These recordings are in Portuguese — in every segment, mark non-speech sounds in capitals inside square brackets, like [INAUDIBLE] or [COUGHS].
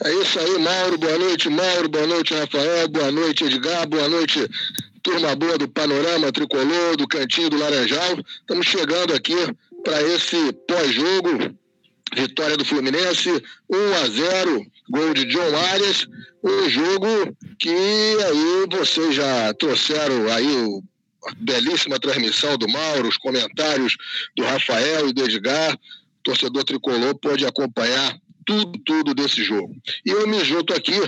É isso aí, Mauro. Boa noite, Mauro. Boa noite, Rafael. Boa noite, Edgar. Boa noite, turma boa do Panorama Tricolor, do Cantinho do Laranjal. Estamos chegando aqui para esse pós-jogo. Vitória do Fluminense, 1 a 0, gol de John Arias. Um jogo que aí vocês já trouxeram aí o belíssima transmissão do Mauro, os comentários do Rafael e do Edgar. O torcedor tricolor pode acompanhar tudo, tudo desse jogo. E eu me junto aqui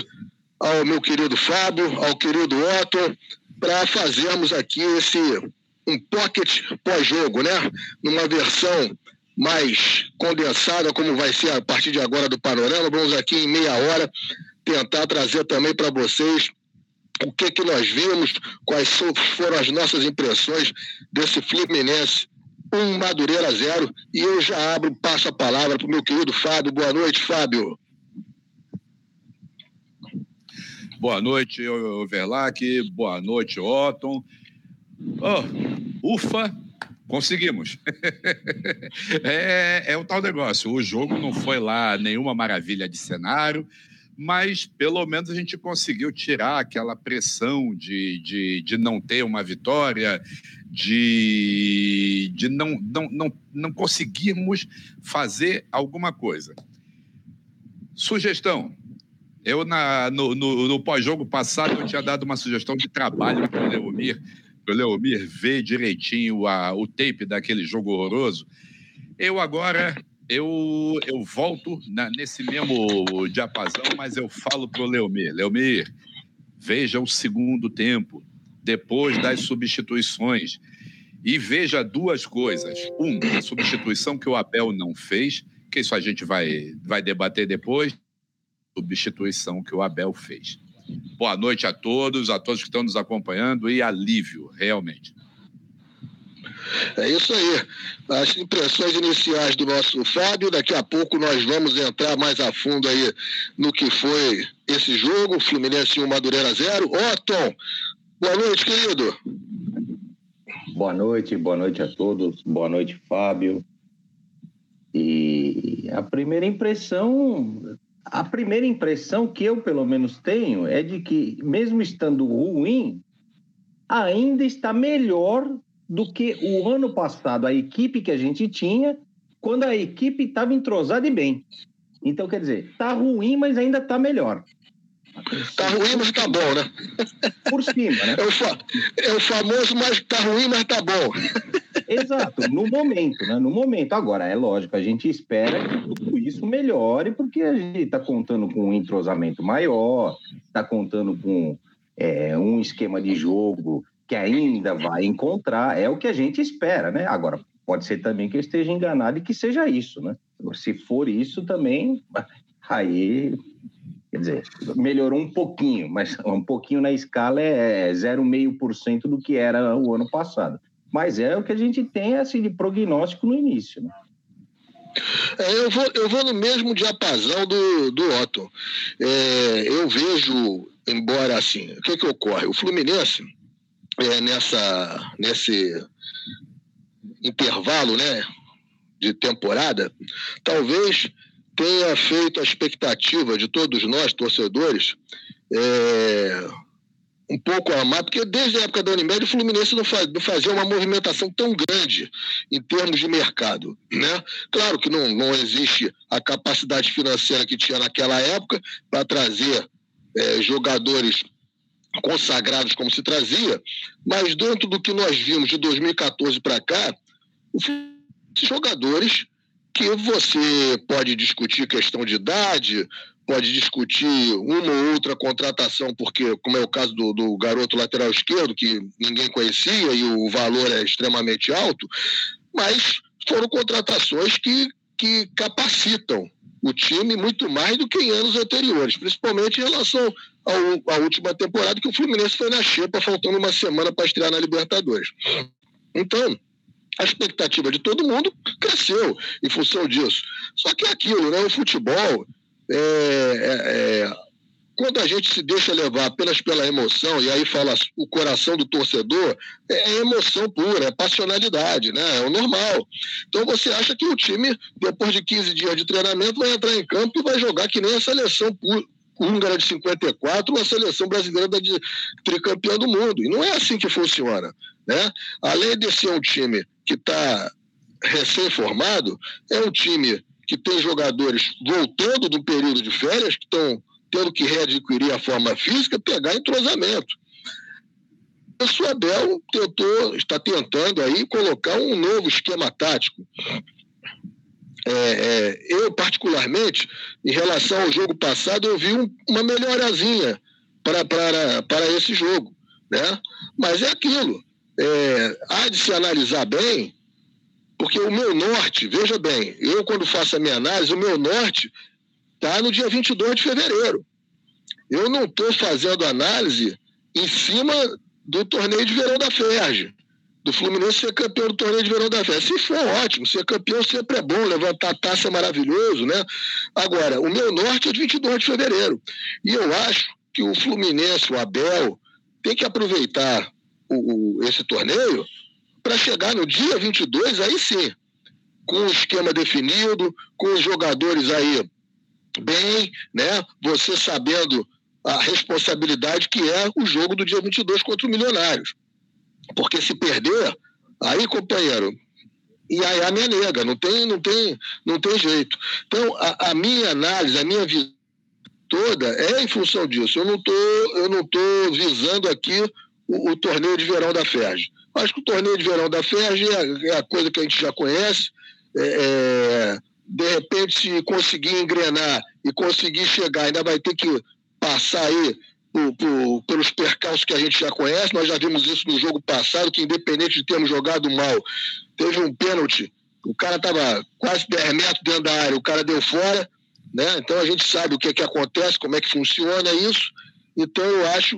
ao meu querido Fábio, ao querido Otto, para fazermos aqui esse um pocket pós-jogo, né? Numa versão mais condensada, como vai ser a partir de agora do panorama. Vamos aqui em meia hora tentar trazer também para vocês o que, que nós vimos, quais foram as nossas impressões desse Fluminense um Madureira zero. E eu já abro, passo a palavra para o meu querido Fábio. Boa noite, Fábio. Boa noite, Verlac. Boa noite, Otton. Oh, ufa, conseguimos. [LAUGHS] é, é o tal negócio. O jogo não foi lá nenhuma maravilha de cenário, mas pelo menos a gente conseguiu tirar aquela pressão de, de, de não ter uma vitória, de, de não, não, não, não conseguirmos fazer alguma coisa. Sugestão. Eu, na, no, no, no pós-jogo passado, eu tinha dado uma sugestão de trabalho para o Leomir, para o Leomir ver direitinho a, o tape daquele jogo horroroso. Eu agora, eu, eu volto na, nesse mesmo diapasão, mas eu falo para o Leomir, Leomir, veja o segundo tempo depois das substituições. E veja duas coisas. Um, a substituição que o Abel não fez, que isso a gente vai, vai debater depois. Substituição que o Abel fez. Boa noite a todos, a todos que estão nos acompanhando e alívio, realmente. É isso aí. As impressões iniciais do nosso Fábio. Daqui a pouco nós vamos entrar mais a fundo aí no que foi esse jogo. Fluminense 1, Madureira 0. Ó, Tom, Boa noite, querido. Boa noite, boa noite a todos. Boa noite, Fábio. E a primeira impressão, a primeira impressão que eu pelo menos tenho é de que mesmo estando ruim, ainda está melhor do que o ano passado, a equipe que a gente tinha, quando a equipe estava entrosada e bem. Então, quer dizer, está ruim, mas ainda está melhor. Tá ruim, mas tá bom, né? Por cima, né? É o, fa... é o famoso, mas tá ruim, mas tá bom. Exato, no momento, né? No momento. Agora, é lógico, a gente espera que tudo isso melhore, porque a gente está contando com um entrosamento maior, está contando com é, um esquema de jogo que ainda vai encontrar, é o que a gente espera, né? Agora, pode ser também que eu esteja enganado e que seja isso, né? Se for isso também, aí Quer dizer, melhorou um pouquinho, mas um pouquinho na escala é 0,5% do que era o ano passado. Mas é o que a gente tem assim, de prognóstico no início. Né? É, eu, vou, eu vou no mesmo diapasão do, do Otto. É, eu vejo, embora assim, o que, que ocorre? O Fluminense, é, nessa, nesse intervalo né, de temporada, talvez tenha feito a expectativa de todos nós, torcedores, é, um pouco a mais, porque desde a época da Unimed o Fluminense não, faz, não, fazia uma movimentação tão grande em termos de mercado. Né? Claro que não, não existe a capacidade financeira que tinha naquela época para trazer é, jogadores consagrados como se trazia, mas dentro do que nós vimos de 2014 para cá, os jogadores que você pode discutir questão de idade, pode discutir uma ou outra contratação, porque, como é o caso do, do, garoto lateral esquerdo, que ninguém conhecia e o valor é extremamente alto, mas foram contratações que, que capacitam o time muito mais do que em anos anteriores, principalmente em relação à última temporada, que o Fluminense foi na xepa, faltando uma semana para estrear na Libertadores. Então, a expectativa de todo mundo cresceu em função disso. Só que é aquilo, né? O futebol é, é, é quando a gente se deixa levar apenas pela emoção, e aí fala o coração do torcedor, é, é emoção pura, é passionalidade, né? É o normal. Então você acha que o time, depois de 15 dias de treinamento, vai entrar em campo e vai jogar que nem a seleção húngara de 54 ou a seleção brasileira de tricampeã do mundo. E não é assim que funciona. Né? Além de ser um time que está recém-formado, é um time que tem jogadores voltando do período de férias, que estão tendo que readquirir a forma física, pegar entrosamento. O Abel tentou, está tentando aí colocar um novo esquema tático. É, é, eu, particularmente, em relação ao jogo passado, eu vi um, uma melhorazinha para esse jogo. Né? Mas é aquilo. É, há de se analisar bem porque o meu norte, veja bem, eu quando faço a minha análise, o meu norte está no dia 22 de fevereiro. Eu não estou fazendo análise em cima do torneio de verão da FERJ, do Fluminense ser campeão do torneio de verão da FERJ. Se for ótimo, ser campeão sempre é bom, levantar a taça é maravilhoso, né? Agora, o meu norte é de 22 de fevereiro. E eu acho que o Fluminense, o Abel, tem que aproveitar o, o esse torneio para chegar no dia 22, aí sim, com o esquema definido, com os jogadores aí bem, né? Você sabendo a responsabilidade que é o jogo do dia 22 contra o Milionários. Porque se perder, aí, companheiro, e aí a minha nega, não tem, não tem, não tem jeito. Então, a, a minha análise, a minha visão toda é em função disso. Eu não tô, eu não tô visando aqui o, o torneio de verão da FERJ. Acho que o torneio de verão da FERJ é, é a coisa que a gente já conhece. É, é, de repente, se conseguir engrenar e conseguir chegar, ainda vai ter que passar aí por, por, pelos percalços que a gente já conhece. Nós já vimos isso no jogo passado, que independente de termos jogado mal, teve um pênalti. O cara estava quase 10 metros dentro da área, o cara deu fora. Né? Então a gente sabe o que, é que acontece, como é que funciona isso. Então eu acho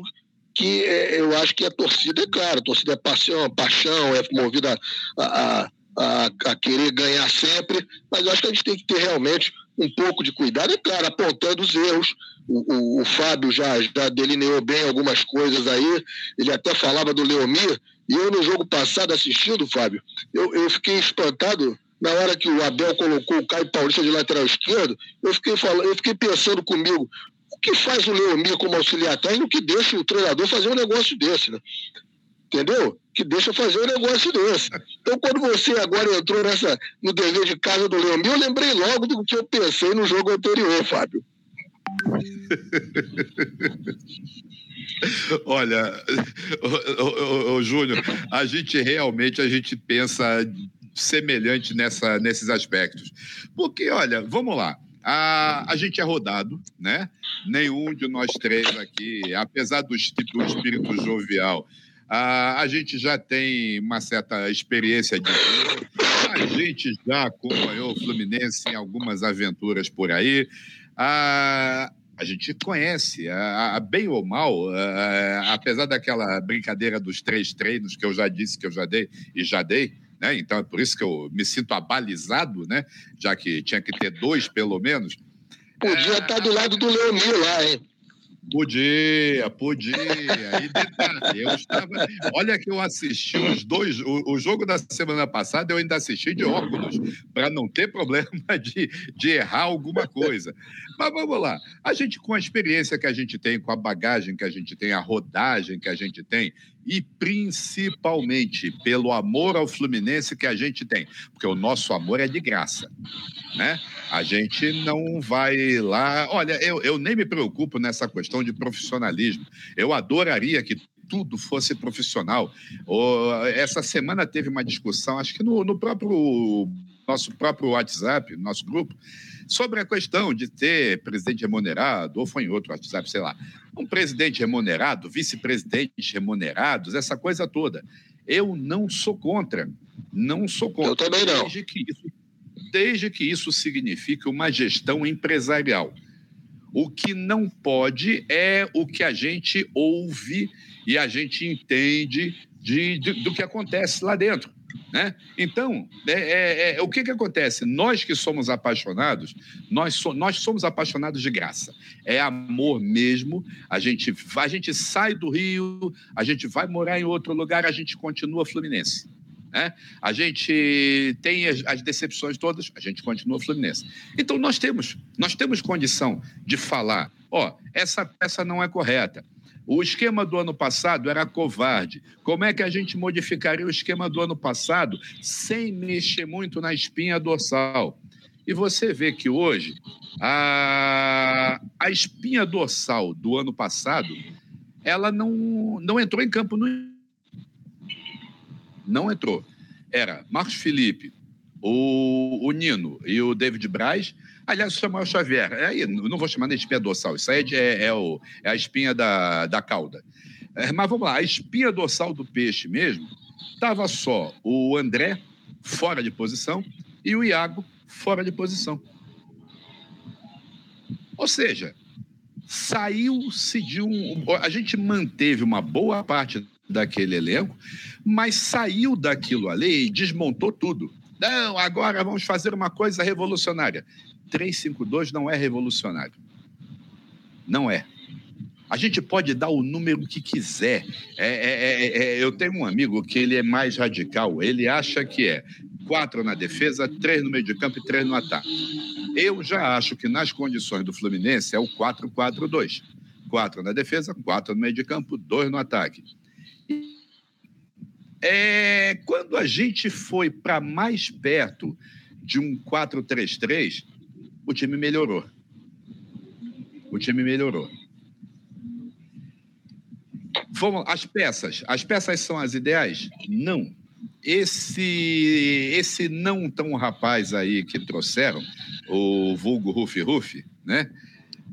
que é, eu acho que a torcida, é claro, a torcida é paixão, paixão é movida a, a, a, a, querer ganhar sempre, mas eu acho que a gente tem que ter realmente um pouco de cuidado, é claro, apontando os erros. O, o, o Fábio já, já delineou bem algumas coisas aí, ele até falava do Leomir, e eu no jogo passado assistindo, Fábio, eu, eu fiquei espantado na hora que o Abel colocou o Caio Paulista de lateral esquerdo, eu fiquei, falando, eu fiquei pensando comigo, o que faz o Leomir como auxiliar técnico que deixa o treinador fazer um negócio desse, né? Entendeu? Que deixa fazer um negócio desse. Então, quando você agora entrou nessa, no dever de casa do Leomir, eu lembrei logo do que eu pensei no jogo anterior, Fábio. [LAUGHS] Olha, o, Júnior, a gente realmente a gente pensa semelhante nessa, nesses aspectos. Porque, olha, vamos lá. A, a gente é rodado, né? Nenhum de nós três aqui, apesar do, do espírito jovial, a, a gente já tem uma certa experiência de vida. A gente já acompanhou o Fluminense em algumas aventuras por aí. A, a gente conhece, a, a bem ou mal, a, apesar daquela brincadeira dos três treinos que eu já disse que eu já dei e já dei, né? Então é por isso que eu me sinto abalizado, né? Já que tinha que ter dois, pelo menos. Podia é... estar tá do lado do Leonir lá, hein? Podia, podia. E detalhe, eu estava. Olha que eu assisti os dois. O, o, jogo da semana passada eu ainda assisti de óculos, para não ter problema de, de errar alguma coisa. Mas vamos lá. A gente, com a experiência que a gente tem, com a bagagem que a gente tem, a rodagem que a gente tem, e principalmente pelo amor ao Fluminense que a gente tem, porque o nosso amor é de graça, né? A gente não vai lá. Olha, eu, eu nem me preocupo nessa questão de profissionalismo. Eu adoraria que tudo fosse profissional. Essa semana teve uma discussão, acho que no, no próprio nosso próprio WhatsApp, nosso grupo, sobre a questão de ter presidente remunerado, ou foi em outro WhatsApp, sei lá, um presidente remunerado, vice-presidentes remunerados, essa coisa toda. Eu não sou contra. Não sou contra. Eu também não. Desde que isso, desde que isso signifique uma gestão empresarial. O que não pode é o que a gente ouve e a gente entende de, de, do que acontece lá dentro. Né? Então, é, é, é, o que, que acontece? Nós que somos apaixonados, nós, so, nós somos apaixonados de graça. É amor mesmo. A gente, a gente sai do Rio, a gente vai morar em outro lugar, a gente continua Fluminense. Né? A gente tem as, as, decepções todas, a gente continua Fluminense. Então, nós temos, nós temos condição de falar: ó, essa peça não é correta o esquema do ano passado era covarde. Como é que a gente modificaria o esquema do ano passado sem mexer muito na espinha dorsal? E você vê que hoje a, a espinha dorsal do ano passado ela não, não entrou em campo. No... Não entrou. Era Marcos Felipe, o, o Nino e o David Braz Aliás, o Samuel Xavier, aí, não vou chamar de espinha dorsal, isso aí é, é, o, é a espinha da, da cauda. É, mas vamos lá, a espinha dorsal do peixe mesmo, estava só o André fora de posição e o Iago fora de posição. Ou seja, saiu-se de um. A gente manteve uma boa parte daquele elenco, mas saiu daquilo ali e desmontou tudo. Não, agora vamos fazer uma coisa revolucionária. 352 não é revolucionário. Não é. A gente pode dar o número que quiser. É, é, é, é, eu tenho um amigo que ele é mais radical. Ele acha que é quatro na defesa, três no meio de campo e três no ataque. Eu já acho que nas condições do Fluminense é o 4-4-2. Quatro na defesa, quatro no meio de campo, dois no ataque. É, quando a gente foi para mais perto de um 4-3-3, o time melhorou. O time melhorou. Vamos, as peças. As peças são as ideais? Não. Esse esse não tão rapaz aí que trouxeram, o vulgo Rufi Rufi, né?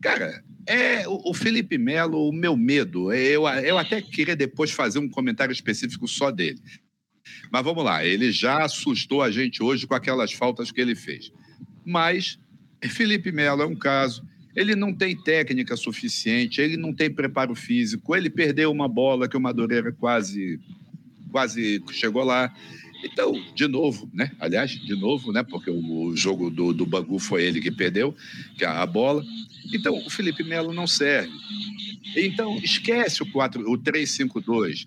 Cara, é o, Felipe Melo, o meu medo. Eu, eu até queria depois fazer um comentário específico só dele. Mas vamos lá, ele já assustou a gente hoje com aquelas faltas que ele fez. Mas Felipe Melo é um caso. Ele não tem técnica suficiente, ele não tem preparo físico, ele perdeu uma bola que o Madureira quase, quase chegou lá. Então, de novo, né? Aliás, de novo, né? Porque o, jogo do, do Bangu foi ele que perdeu que a, a bola. Então, o Felipe Melo não serve. Então, esquece o, 4, o 3-5-2.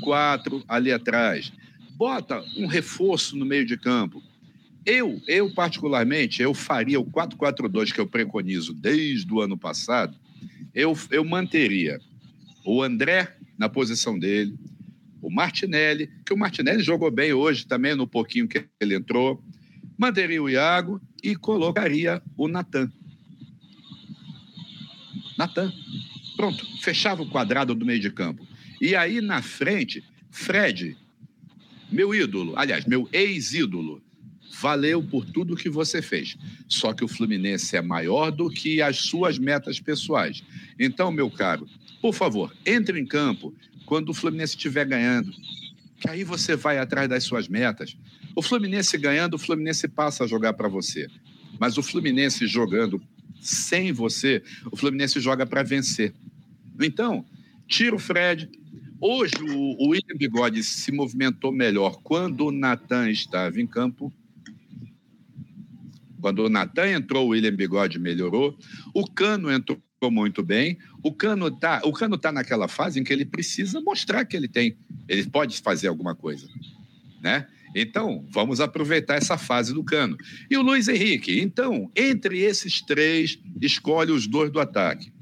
4 ali atrás. Bota um reforço no meio de campo. Eu, eu particularmente, eu faria o 4-4-2 que eu preconizo desde o ano passado. Eu, eu manteria o André na posição dele, o Martinelli, que o Martinelli jogou bem hoje também, no pouquinho que ele entrou. Manteria o Iago e colocaria o Natan. Natan. Pronto, fechava o quadrado do meio de campo. E aí na frente, Fred, meu ídolo, aliás, meu ex-ídolo, valeu por tudo que você fez. Só que o Fluminense é maior do que as suas metas pessoais. Então, meu caro, por favor, entre em campo quando o Fluminense estiver ganhando, que aí você vai atrás das suas metas. O Fluminense ganhando, o Fluminense passa a jogar para você. Mas o Fluminense jogando sem você, o Fluminense joga para vencer. Então, tira o Fred. Hoje o William Bigode se movimentou melhor quando o Natan estava em campo quando o Natan entrou, o William Bigode melhorou. O Cano entrou muito bem. O Cano está o Cano tá naquela fase em que ele precisa mostrar que ele tem, ele pode fazer alguma coisa, né? Então, vamos aproveitar essa fase do Cano. E o Luiz Henrique, então, entre esses três, escolhe os dois do ataque.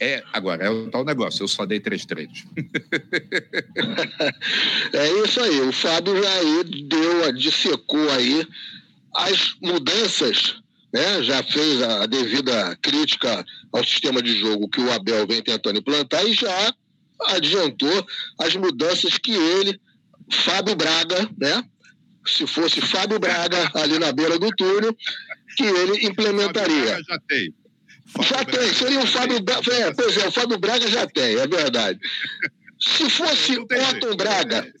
É, agora, é o tal negócio, eu só dei três treinos. [LAUGHS] é isso aí, o Fábio já aí deu, dissecou aí as mudanças, né, já fez a devida crítica ao sistema de jogo que o Abel vem tentando implantar e já adiantou as mudanças que ele, Fábio Braga, né, se fosse Fábio Braga ali na beira do túnel, que ele implementaria. já tem. Fábio já Braga tem, seria o Fábio Braga. É, pois é, o Fábio Braga já tem, é verdade. [LAUGHS] Se fosse Otton Braga.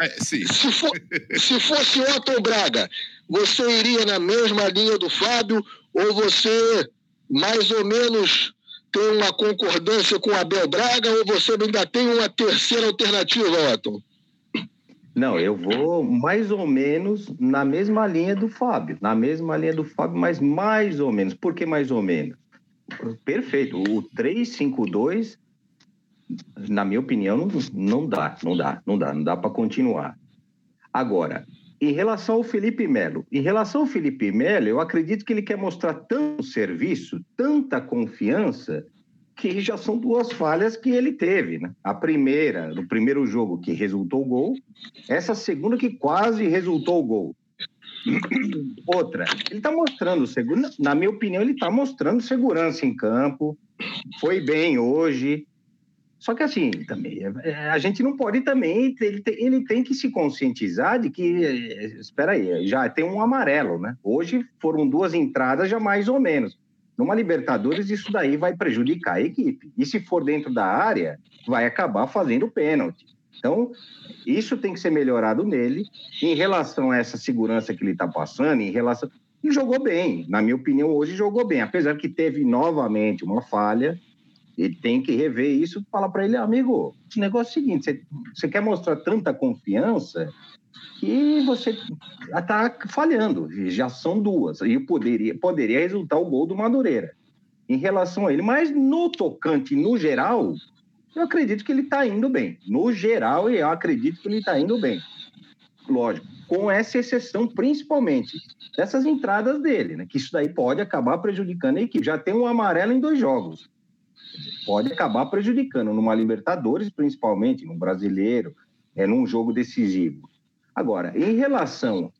É, se, for, se fosse Otton Braga você iria na mesma linha do Fábio ou você mais ou menos tem uma concordância com o Abel Braga ou você ainda tem uma terceira alternativa, Otton? Não, eu vou mais ou menos na mesma linha do Fábio. Na mesma linha do Fábio, mas mais ou menos. Por que mais ou menos? Perfeito. O 352, na minha opinião, não, dá, não dá, não dá, não dá para continuar. Agora, em relação ao Felipe Melo, em relação ao Felipe Melo, eu acredito que ele quer mostrar tanto serviço, tanta confiança, que já são duas falhas que ele teve, né? A primeira, no primeiro jogo, que resultou gol, essa segunda que quase resultou gol. Outra, ele está mostrando, na minha opinião, ele está mostrando segurança em campo, foi bem hoje. Só que assim, também, é, a gente não pode também, ele tem, ele tem que se conscientizar de que, espera aí, já tem um amarelo, né? Hoje foram duas entradas já mais ou menos. Numa Libertadores, isso daí vai prejudicar a equipe. E se for dentro da área, vai acabar fazendo pênalti. Então, isso tem que ser melhorado nele. Em relação a essa segurança que ele está passando, em relação. E jogou bem. Na minha opinião, hoje jogou bem. Apesar que teve novamente uma falha. Ele tem que rever isso. Fala para ele, amigo, esse negócio é o seguinte: você, você quer mostrar tanta confiança que você está falhando. Já são duas. E poderia, poderia resultar o gol do Madureira em relação a ele. Mas no tocante, no geral, eu acredito que ele está indo bem. No geral, eu acredito que ele está indo bem. Lógico, com essa exceção, principalmente, dessas entradas dele, né? Que isso daí pode acabar prejudicando a equipe. Já tem um amarelo em dois jogos. Pode acabar prejudicando numa Libertadores, principalmente, num brasileiro, é num jogo decisivo. Agora, em relação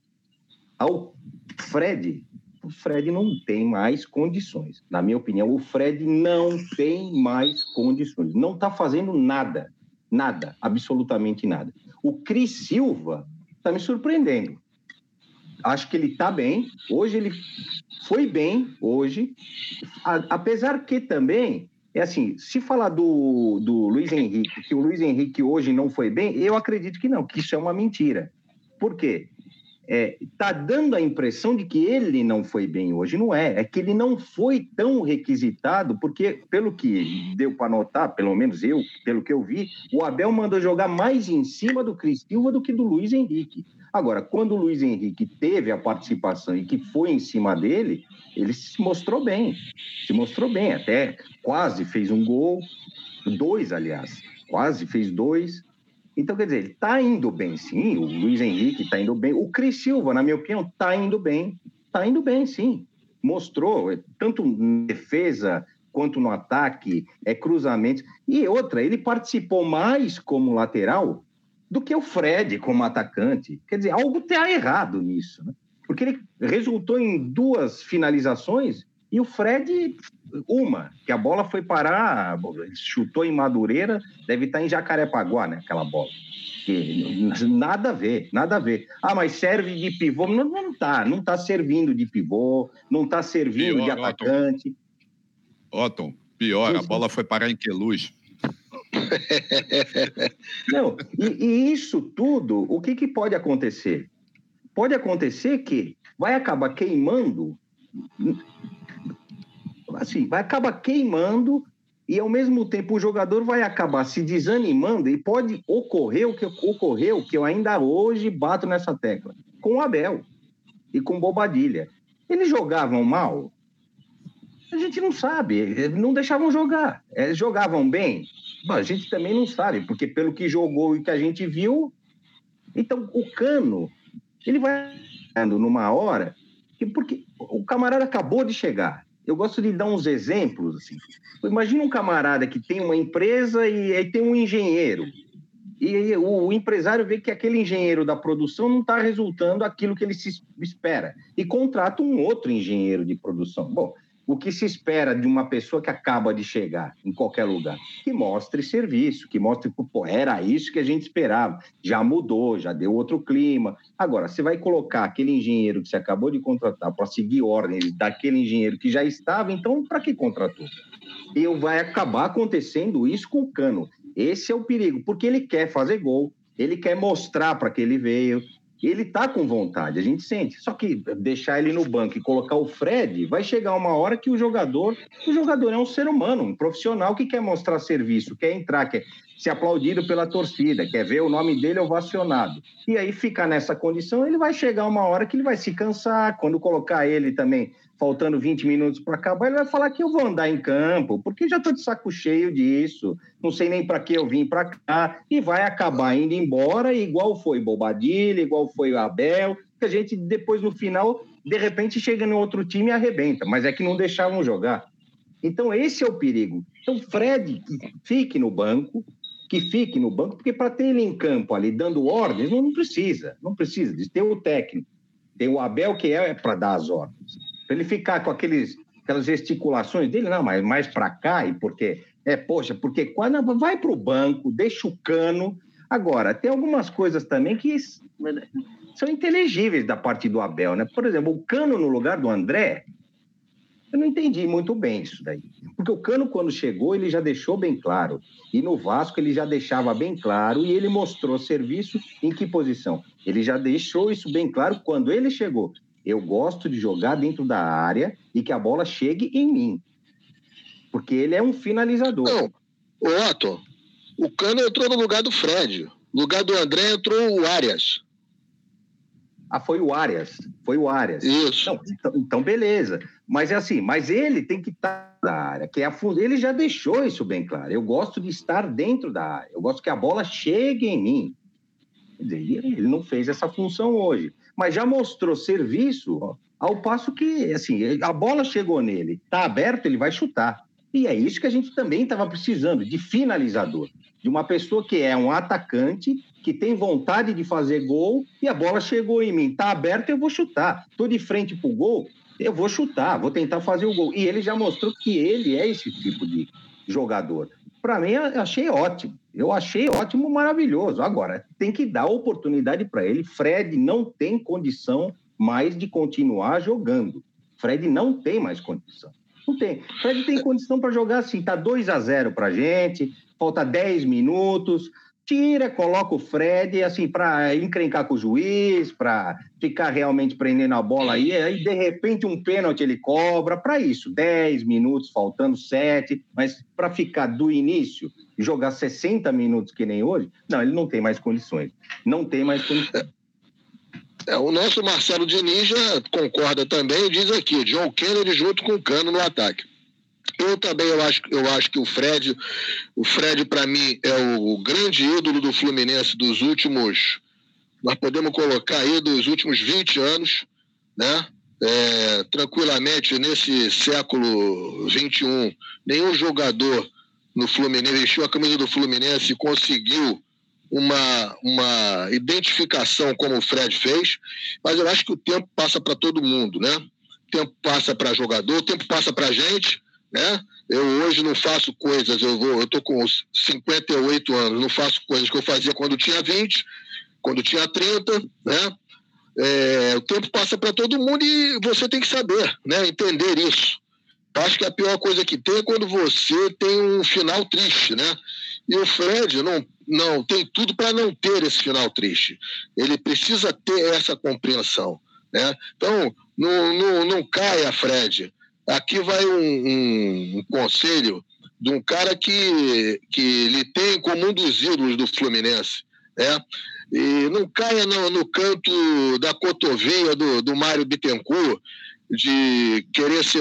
ao Fred, o Fred não tem mais condições. Na minha opinião, o Fred não tem mais condições. Não está fazendo nada. Nada, absolutamente nada. O Cris Silva está me surpreendendo. Acho que ele está bem. Hoje ele foi bem, hoje. A, apesar que também, é assim, se falar do, do Luiz Henrique, que o Luiz Henrique hoje não foi bem, eu acredito que não, que isso é uma mentira. Por quê? Está é, dando a impressão de que ele não foi bem hoje. Não é. É que ele não foi tão requisitado, porque, pelo que deu para notar, pelo menos eu, pelo que eu vi, o Abel mandou jogar mais em cima do Cris Silva do que do Luiz Henrique. Agora, quando o Luiz Henrique teve a participação e que foi em cima dele, ele se mostrou bem. Se mostrou bem, até quase fez um gol, dois, aliás, quase fez dois. Então, quer dizer, ele está indo bem, sim. O Luiz Henrique está indo bem. O Cris Silva, na minha opinião, está indo bem. Está indo bem, sim. Mostrou, é, tanto na defesa quanto no ataque, é cruzamento. E outra, ele participou mais como lateral do que o Fred como atacante. Quer dizer, algo está errado nisso, né? Porque ele resultou em duas finalizações e o Fred, uma, que a bola foi parar, chutou em Madureira, deve estar em Jacarepaguá, né? Aquela bola. Que, nada a ver, nada a ver. Ah, mas serve de pivô? Não, não tá, não tá servindo de pivô, não tá servindo de atacante. Otton, pior, a bola foi parar em Queluz. [LAUGHS] Não, e, e, isso tudo, o que, que pode acontecer? Pode acontecer que vai acabar queimando assim, vai acabar queimando e ao mesmo tempo o jogador vai acabar se desanimando e pode ocorrer o que ocorreu, que eu ainda hoje bato nessa tecla, com o Abel e com Bobadilha. Eles jogavam mal? A gente não sabe, não deixavam jogar. Eles jogavam bem? Bom, a gente também não sabe, porque pelo que jogou e que a gente viu, então o Cano, ele vai numa hora, porque o camarada acabou de chegar, eu gosto de dar uns exemplos. Assim. Imagina um camarada que tem uma empresa e aí tem um engenheiro. E o, empresário vê que aquele engenheiro da produção não está resultando aquilo que ele se espera. E contrata um outro engenheiro de produção. Bom, o que se espera de uma pessoa que acaba de chegar em qualquer lugar? Que mostre serviço, que mostre, pô, era isso que a gente esperava, já mudou, já deu outro clima. Agora, você vai colocar aquele engenheiro que você acabou de contratar para seguir ordens daquele engenheiro que já estava, então para que contratou? E vai acabar acontecendo isso com o Cano. Esse é o perigo, porque ele quer fazer gol, ele quer mostrar para que ele veio, ele tá com vontade, a gente sente. Só que deixar ele no banco e colocar o Fred, vai chegar uma hora que o jogador, o jogador é um ser humano, um profissional que quer mostrar serviço, quer entrar, quer, ser aplaudido pela torcida, quer ver o nome dele ovacionado. E aí fica nessa condição, ele vai chegar uma hora que ele vai se cansar, quando colocar ele também faltando 20 minutos para acabar, ele vai falar que eu vou andar em campo, porque já estou de saco cheio disso, não sei nem para que eu vim para cá, e vai acabar indo embora, igual foi Bobadilha, igual foi o Abel, que a gente depois no final, de repente, chega no outro time e arrebenta, mas é que não deixavam jogar. Então, esse é o perigo. Então, Fred, fique no banco, que fique no banco, porque para ter ele em campo ali dando ordens, não, não precisa, não precisa de ter o técnico. Tem o Abel que é para dar as ordens. Para ele ficar com aqueles, aquelas gesticulações dele, não, mas mais para cá, e porque, é, poxa, porque quando vai para o banco, deixa o cano. Agora, tem algumas coisas também que são inteligíveis da parte do Abel, né? Por exemplo, o cano no lugar do André, eu não entendi muito bem isso daí. Porque o Cano, quando chegou, ele já deixou bem claro. E no Vasco ele já deixava bem claro e ele mostrou serviço em que posição? Ele já deixou isso bem claro quando ele chegou. Eu gosto de jogar dentro da área e que a bola chegue em mim. Porque ele é um finalizador. Não, o Otto, o Cano entrou no lugar do Fred. No lugar do André entrou o Arias. Ah, foi o Arias. Foi o Arias. Isso. Não, então, então, beleza. Mas é assim, mas ele tem que estar na área, que é a ele já deixou isso bem claro. Eu gosto de estar dentro da área. Eu gosto que a bola chegue em mim. Ele não fez essa função hoje mas já mostrou serviço ao passo que, assim, a bola chegou nele, está aberto, ele vai chutar. E é isso que a gente também estava precisando, de finalizador. De uma pessoa que é um atacante, que tem vontade de fazer gol, e a bola chegou em mim, está aberto, eu vou chutar. Estou de frente para o gol, eu vou chutar, vou tentar fazer o gol. E ele já mostrou que ele é esse tipo de jogador. Para mim, achei ótimo. Eu achei ótimo, maravilhoso. Agora, tem que dar oportunidade para ele. Fred não tem condição mais de continuar jogando. Fred não tem mais condição. Não tem. Fred tem condição para jogar assim. Tá 2 a 0 para gente, falta 10 minutos tira, coloca o Fred, assim, para encrencar com o juiz, para ficar realmente prendendo a bola aí, aí de repente um pênalti ele cobra, para isso, 10 minutos, faltando 7, mas para ficar do início e jogar 60 minutos que nem hoje, não, ele não tem mais condições. Não tem mais condições. É, o nosso Marcelo Diniz já concorda também, diz aqui, John Kennedy junto com o Cano no ataque. Eu também eu acho, eu acho que o Fred, o Fred para mim é o grande ídolo do Fluminense dos últimos, nós podemos colocar aí dos últimos 20 anos, né? É, tranquilamente nesse século 21, nenhum jogador no Fluminense vestiu a camisa do Fluminense e conseguiu uma, uma identificação como o Fred fez, mas eu acho que o tempo passa para todo mundo, né? O tempo passa para jogador, o tempo passa para gente né? Eu hoje não faço coisas, eu vou, eu tô com 58 anos, não faço coisas que eu fazia quando tinha 20, quando tinha 30, né? É, o tempo passa para todo mundo e você tem que saber, né? Entender isso. Acho que a pior coisa que tem é quando você tem um final triste, né? E o Fred não, não tem tudo para não ter esse final triste. Ele precisa ter essa compreensão, né? Então, não, não, não caia, Fred, Aqui vai um, um, um conselho de um cara que, que ele tem como um dos ídolos do Fluminense. Né? E não caia no, no canto da cotovia do, do Mário Bittencourt de querer se,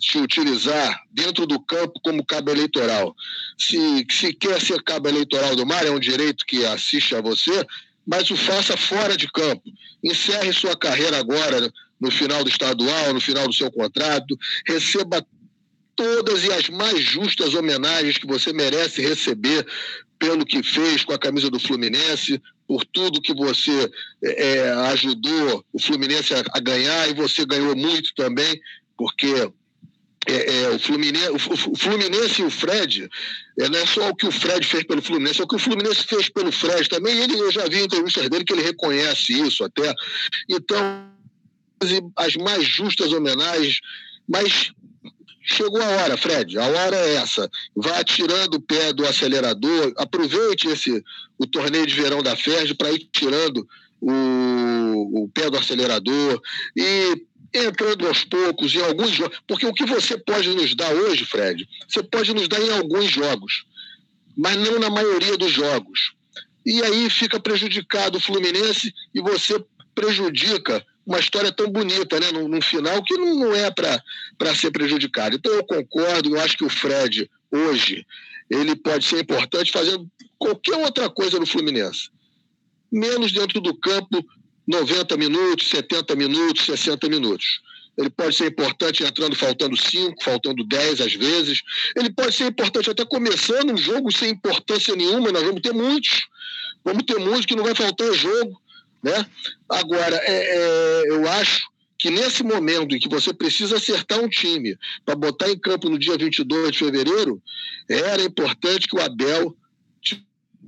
te utilizar dentro do campo como cabo eleitoral. Se, se quer ser cabo eleitoral do Mário, é um direito que assiste a você, mas o faça fora de campo. Encerre sua carreira agora no final do estadual, no final do seu contrato, receba todas e as mais justas homenagens que você merece receber pelo que fez com a camisa do Fluminense, por tudo que você é, ajudou o Fluminense a, a, ganhar e você ganhou muito também, porque é, é, o, Fluminense, o, Fluminense e o Fred, é, não é só o que o Fred fez pelo Fluminense, é o que o Fluminense fez pelo Fred também. Ele, eu já vi entrevistas dele que ele reconhece isso até. Então, as mais justas homenagens, mas chegou a hora, Fred, a hora é essa. Vá tirando o pé do acelerador, aproveite esse o torneio de verão da FERJ para ir tirando o, o pé do acelerador e entrando aos poucos em alguns jogos. Porque o que você pode nos dar hoje, Fred, você pode nos dar em alguns jogos. mas não na maioria dos jogos. E aí fica prejudicado o Fluminense e você prejudica uma história tão bonita, né? No, no final, que não, não é para ser prejudicado. Então eu concordo, eu acho que o Fred, hoje, ele pode ser importante fazendo qualquer outra coisa no Fluminense. Menos dentro do campo, 90 minutos, 70 minutos, 60 minutos. Ele pode ser importante entrando faltando 5, faltando 10 às vezes. Ele pode ser importante até começando um jogo sem importância nenhuma, nós vamos ter muitos. Vamos ter muitos que não vai faltar jogo. Né? Agora, é, é, eu acho que nesse momento em que você precisa acertar um time para botar em campo no dia 22 de fevereiro, era importante que o Abel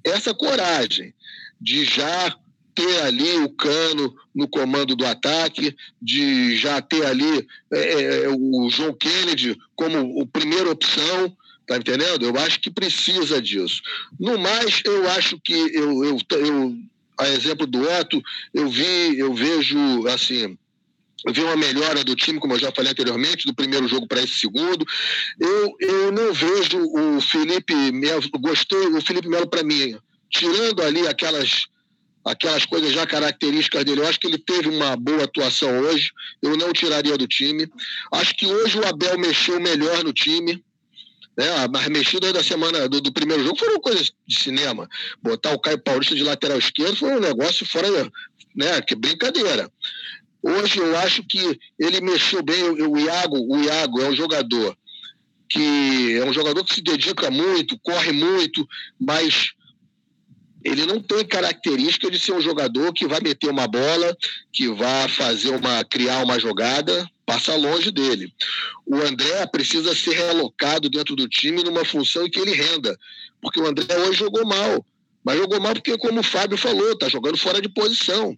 essa coragem de já ter ali o Cano no comando do ataque, de já ter ali é, é o João Kennedy como a primeira opção, tá entendendo? Eu acho que precisa disso. No mais, eu acho que eu, eu, eu a exemplo do Otto, eu vi, eu vejo assim, vi uma melhora do time, como eu já falei anteriormente, do primeiro jogo para esse segundo. Eu, eu não vejo o Felipe Melo, gostei, o Felipe Melo para mim, tirando ali aquelas aquelas coisas já características dele. Eu acho que ele teve uma boa atuação hoje. Eu não tiraria do time. Acho que hoje o Abel mexeu melhor no time. Né? As mexidas da semana do, do, primeiro jogo foram coisas de cinema. Botar o Caio Paulista de lateral esquerdo foi um negócio fora, né? Que brincadeira. Hoje eu acho que ele mexeu bem. O, Iago, o Iago é um jogador que é um jogador que se dedica muito, corre muito, mas ele não tem característica de ser um jogador que vai meter uma bola, que vai fazer uma criar uma jogada, passa longe dele. O André precisa ser relocado dentro do time numa função em que ele renda, porque o André hoje jogou mal, mas jogou mal porque como o Fábio falou, está jogando fora de posição.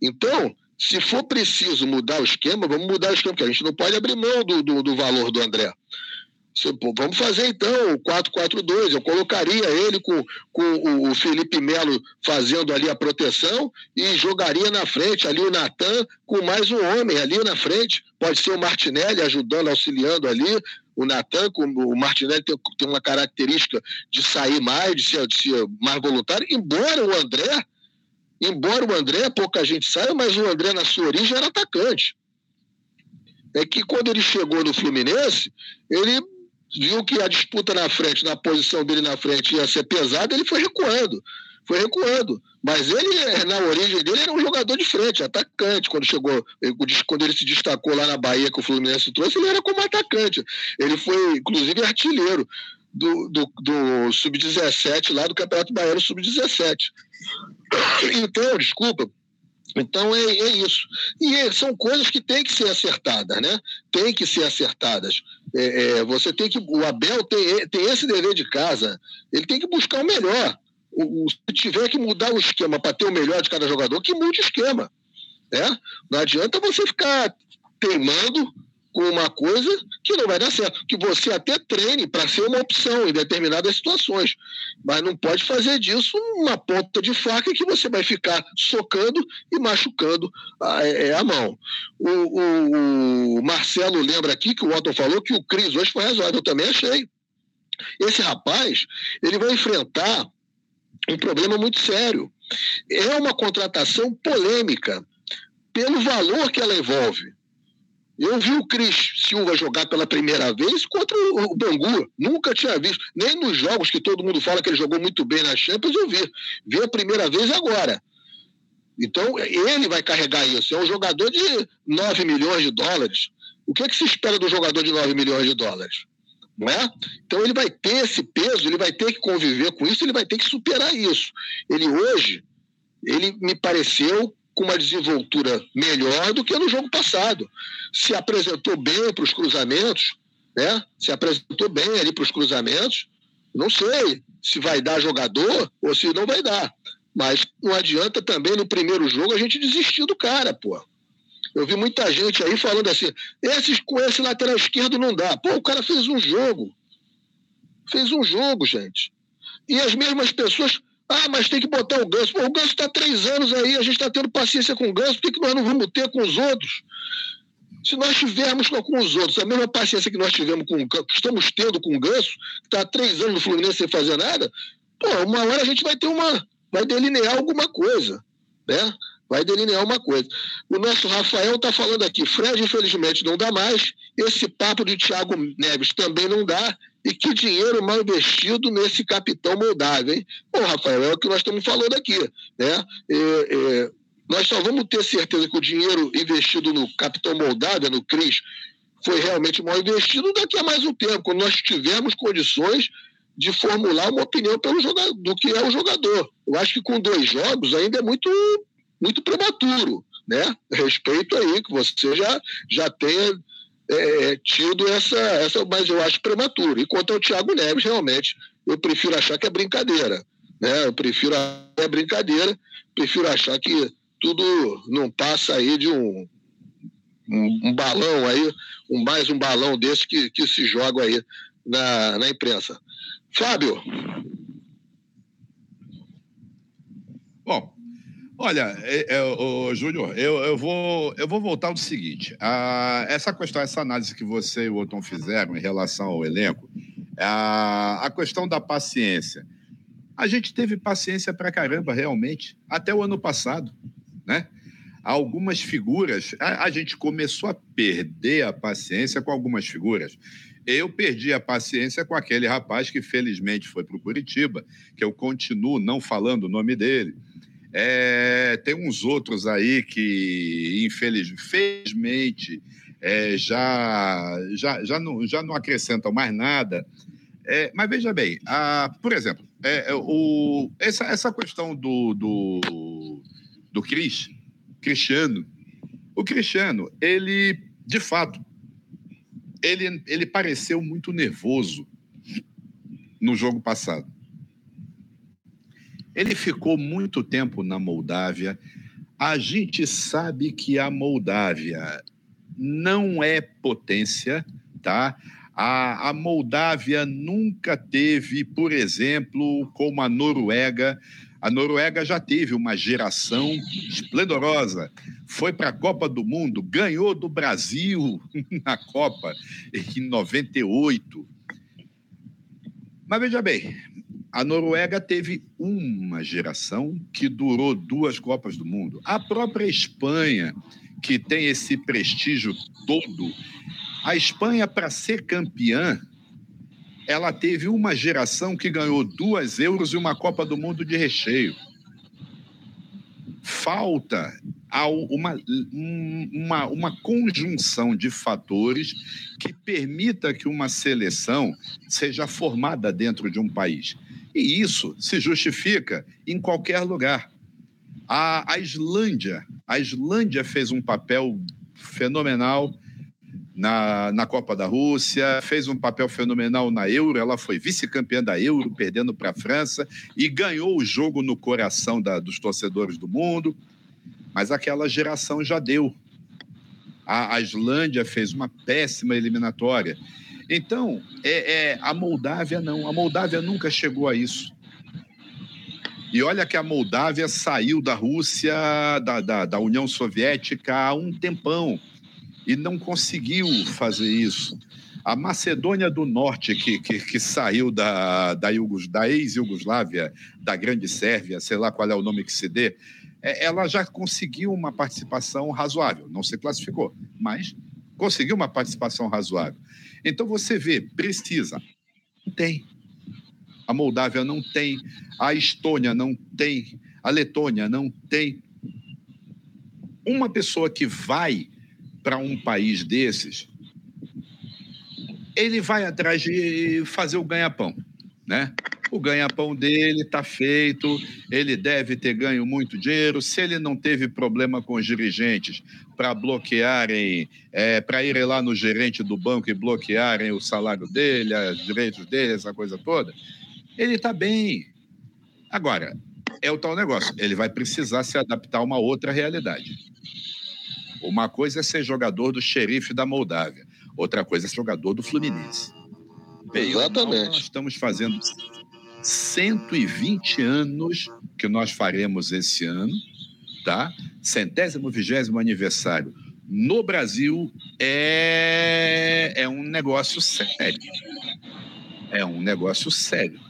Então, se for preciso mudar o esquema, vamos mudar o esquema, porque a gente não pode abrir mão do, do, do valor do André. Vamos fazer então o 4-4-2. Eu colocaria ele com, com o Felipe Melo fazendo ali a proteção e jogaria na frente ali o Natan com mais um homem ali na frente. Pode ser o Martinelli ajudando, auxiliando ali. O Natan, o Martinelli tem, tem uma característica de sair mais, de ser, de ser mais voluntário, embora o André, embora o André, pouca gente saiba, mas o André na sua origem era atacante é que quando ele chegou no Fluminense, ele viu que a disputa na frente, na posição dele na frente ia ser pesada, ele foi recuando. Foi recuando. Mas ele, na origem dele, era um jogador de frente, atacante. Quando chegou, quando ele se destacou lá na Bahia, que o Fluminense trouxe, ele era como atacante. Ele foi, inclusive, artilheiro do, do, do Sub-17, lá do Campeonato Baiano Sub-17. [COUGHS] Então, desculpa, então é, é, isso. E são coisas que têm que ser acertadas, né? Tem que ser acertadas. É, é, você tem que. O Abel tem, tem esse dever de casa. Ele tem que buscar o melhor. O, o se tiver que mudar o esquema para ter o melhor de cada jogador, que mude o esquema. Né? Não adianta você ficar teimando com uma coisa que não vai dar certo. Que você até treine para ser uma opção em determinadas situações. Mas não pode fazer disso uma ponta de faca que você vai ficar socando e machucando a, é, a mão. O, o, o, Marcelo lembra aqui que o Otto falou que o Cris hoje foi razoável. Eu também achei. Esse rapaz, ele vai enfrentar um problema muito sério. É uma contratação polêmica pelo valor que ela envolve. Eu vi o Cris Silva jogar pela primeira vez contra o Bangu. Nunca tinha visto. Nem nos jogos que todo mundo fala que ele jogou muito bem na Champions, eu vi. Vi a primeira vez agora. Então, ele vai carregar isso. É um jogador de 9 milhões de dólares. O que, é que se espera do jogador de 9 milhões de dólares? Não é? Então, ele vai ter esse peso, ele vai ter que conviver com isso, ele vai ter que superar isso. Ele hoje, ele me pareceu com uma desenvoltura melhor do que no jogo passado. Se apresentou bem para os cruzamentos, né? Se apresentou bem ali para os cruzamentos. Não sei se vai dar jogador ou se não vai dar. Mas não adianta também no primeiro jogo a gente desistir do cara, pô. Eu vi muita gente aí falando assim: esses, com esse lateral esquerdo não dá. Pô, o cara fez um jogo. Fez um jogo, gente. E as mesmas pessoas ah, mas tem que botar o Ganso. O Ganso está três anos aí, a gente está tendo paciência com o Ganso, por que, que nós não vamos ter com os outros? Se nós tivermos com os outros a mesma paciência que nós tivemos com que estamos tendo com o Ganso, que está há três anos no Fluminense sem fazer nada, pô, uma hora a gente vai ter uma. vai delinear alguma coisa. Né? Vai delinear uma coisa. O nosso Rafael está falando aqui, Fred, infelizmente, não dá mais. Esse papo de Thiago Neves também não dá. E que dinheiro mal investido nesse capitão Moldávia, hein? Bom, Rafael, é o que nós estamos falando aqui. Né? É, é, nós só vamos ter certeza que o dinheiro investido no Capitão Moldávia, no Cris, foi realmente mal investido daqui a mais um tempo, quando nós tivermos condições de formular uma opinião pelo jogador, do que é o jogador. Eu acho que com dois jogos ainda é muito, muito prematuro, né? Respeito aí que você já, já tenha é, tido essa, essa, mas eu acho prematuro. E quanto ao Thiago Neves, realmente, eu prefiro achar que é brincadeira. Né? Eu prefiro é brincadeira, prefiro achar que tudo não passa aí de um, um, um balão aí, um, mais um balão desse que, que se joga aí na, na imprensa. Fábio. Bom, olha, é, é, Júnior, eu, eu, vou, eu vou voltar ao seguinte. A, essa questão, essa análise que você e o Otton fizeram em relação ao elenco, a, a questão da paciência. A gente teve paciência para caramba, realmente, até o ano passado né? Algumas figuras, a, a gente começou a perder a paciência com algumas figuras. Eu perdi a paciência com aquele rapaz que felizmente foi para o Curitiba, que eu continuo não falando o nome dele. É, tem uns outros aí que, infelizmente, é, já, já, já, não, já não acrescentam mais nada. É, mas veja bem, a, por exemplo, é, é o, essa, essa questão do, do, do Cris, Cristiano. O Cristiano, ele, de fato, ele, ele pareceu muito nervoso no jogo passado. Ele ficou muito tempo na Moldávia. A gente sabe que a Moldávia não é potência, tá? A, a Moldávia nunca teve, por exemplo, como a Noruega, a Noruega já teve uma geração esplendorosa. Foi para a Copa do Mundo, ganhou do Brasil [LAUGHS] na Copa em 98. Mas veja bem, a Noruega teve uma geração que durou duas Copas do Mundo. A própria Espanha, que tem esse prestígio todo, a Espanha, para ser campeã, ela teve uma geração que ganhou duas euros e uma Copa do Mundo de recheio. Falta uma, uma, uma conjunção de fatores que permita que uma seleção seja formada dentro de um país. E isso se justifica em qualquer lugar. A, a Islândia, a Islândia fez um papel fenomenal na, na Copa da Rússia, fez um papel fenomenal na Euro, ela foi vice-campeã da Euro, perdendo para a França, e ganhou o jogo no coração da, dos torcedores do mundo. Mas aquela geração já deu. A, a Islândia fez uma péssima eliminatória. Então, é, é, a Moldávia não. A Moldávia nunca chegou a isso. E olha que a Moldávia saiu da Rússia, da, da, da União Soviética há um tempão e não conseguiu fazer isso. A Macedônia do Norte, que, que, que saiu da, da, da ex-Yugoslávia, da Grande Sérvia, sei lá qual é o nome que se dê, é, ela já conseguiu uma participação razoável. Não se classificou, mas conseguiu uma participação razoável. Então você vê, precisa. Não tem. A Moldávia não tem, a Estônia não tem, a Letônia não tem. Uma pessoa que vai para um país desses, ele vai atrás de fazer o ganha-pão, né? O ganha-pão dele está feito, ele deve ter ganho muito dinheiro. Se ele não teve problema com os dirigentes para bloquearem, é, para irem lá no gerente do banco e bloquearem o salário dele, os direitos dele, essa coisa toda, ele está bem. Agora, é o tal negócio, ele vai precisar se adaptar a uma outra realidade. Uma coisa é ser jogador do xerife da Moldávia, outra coisa é ser jogador do Fluminense. Bem, Exatamente. Nós estamos fazendo 120 anos que nós faremos esse ano, tá? Centésimo, vigésimo aniversário no Brasil é, é um negócio sério. É um negócio sério.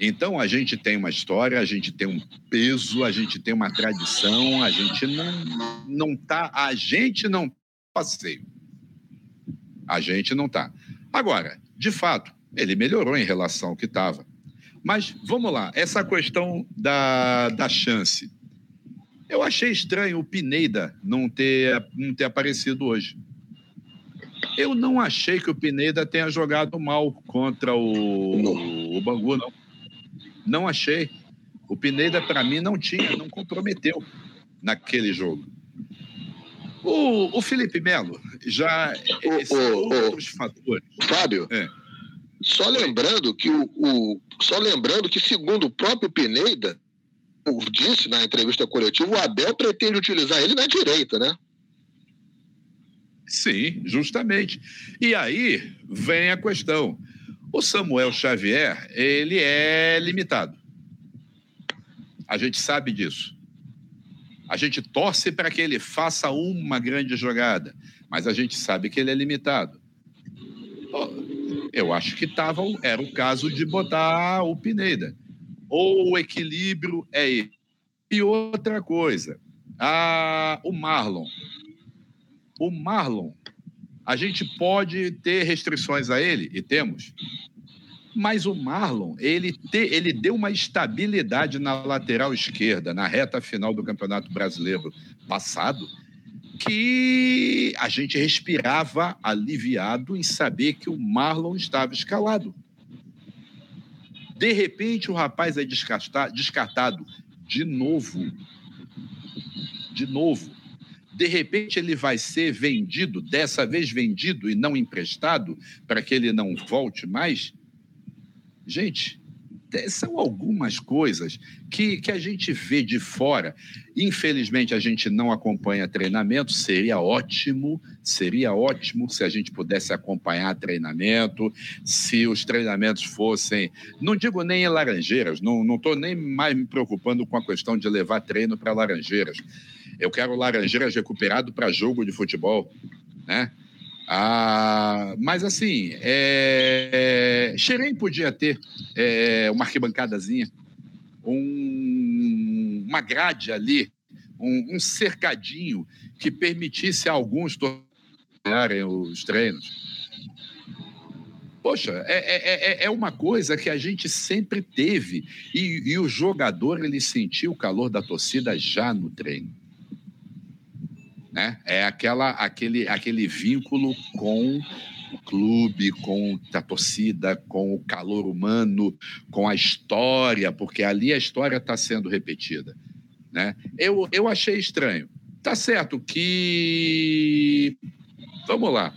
Então a gente tem uma história, a gente tem um peso, a gente tem uma tradição, a gente não não tá, a gente não passeio. A gente não tá. Agora, de fato, ele melhorou em relação ao que estava. Mas vamos lá, essa questão da, da chance. Eu achei estranho o Pineda não ter, não ter aparecido hoje. Eu não achei que o Pineda tenha jogado mal contra o, o Bangu, não. Não achei. O Pineda, para mim, não tinha, não comprometeu naquele jogo. O, o Felipe Melo, já. O, o, outros fatores. Fábio, é. só lembrando que o, o, Só lembrando que, segundo o próprio Pineda, disse na entrevista coletiva, o Abel pretende utilizar ele na direita, né? Sim, justamente. E aí vem a questão. O Samuel Xavier, ele é limitado. A gente sabe disso. A gente torce para que ele faça uma grande jogada, mas a gente sabe que ele é limitado. Eu acho que tava, era o caso de botar o Pineda ou o equilíbrio é ele. E outra coisa, a, o Marlon. O Marlon, a gente pode ter restrições a ele, e temos, mas o Marlon, ele, te, ele deu uma estabilidade na lateral esquerda, na reta final do Campeonato Brasileiro passado, que a gente respirava aliviado em saber que o Marlon estava escalado. De repente, o rapaz é descartado de novo. De novo. De repente, ele vai ser vendido, dessa vez vendido e não emprestado, para que ele não volte mais. Gente, são algumas coisas que, que a gente vê de fora. Infelizmente, a gente não acompanha treinamento. Seria ótimo, seria ótimo se a gente pudesse acompanhar treinamento, se os treinamentos fossem. Não digo nem em Laranjeiras, não estou nem mais me preocupando com a questão de levar treino para Laranjeiras. Eu quero Laranjeiras recuperado para jogo de futebol, né? Ah, mas assim, é, Xerém podia ter é, uma arquibancadazinha, um, uma grade ali, um, um, cercadinho que permitisse a alguns tornarem os treinos. Poxa, é, é, é, é, uma coisa que a gente sempre teve e, e o jogador ele sentiu o calor da torcida já no treino né? É aquela, aquele, aquele vínculo com o clube, com a torcida, com o calor humano, com a história, porque ali a história está sendo repetida. Né? Eu, eu achei estranho. Tá certo que. Vamos lá.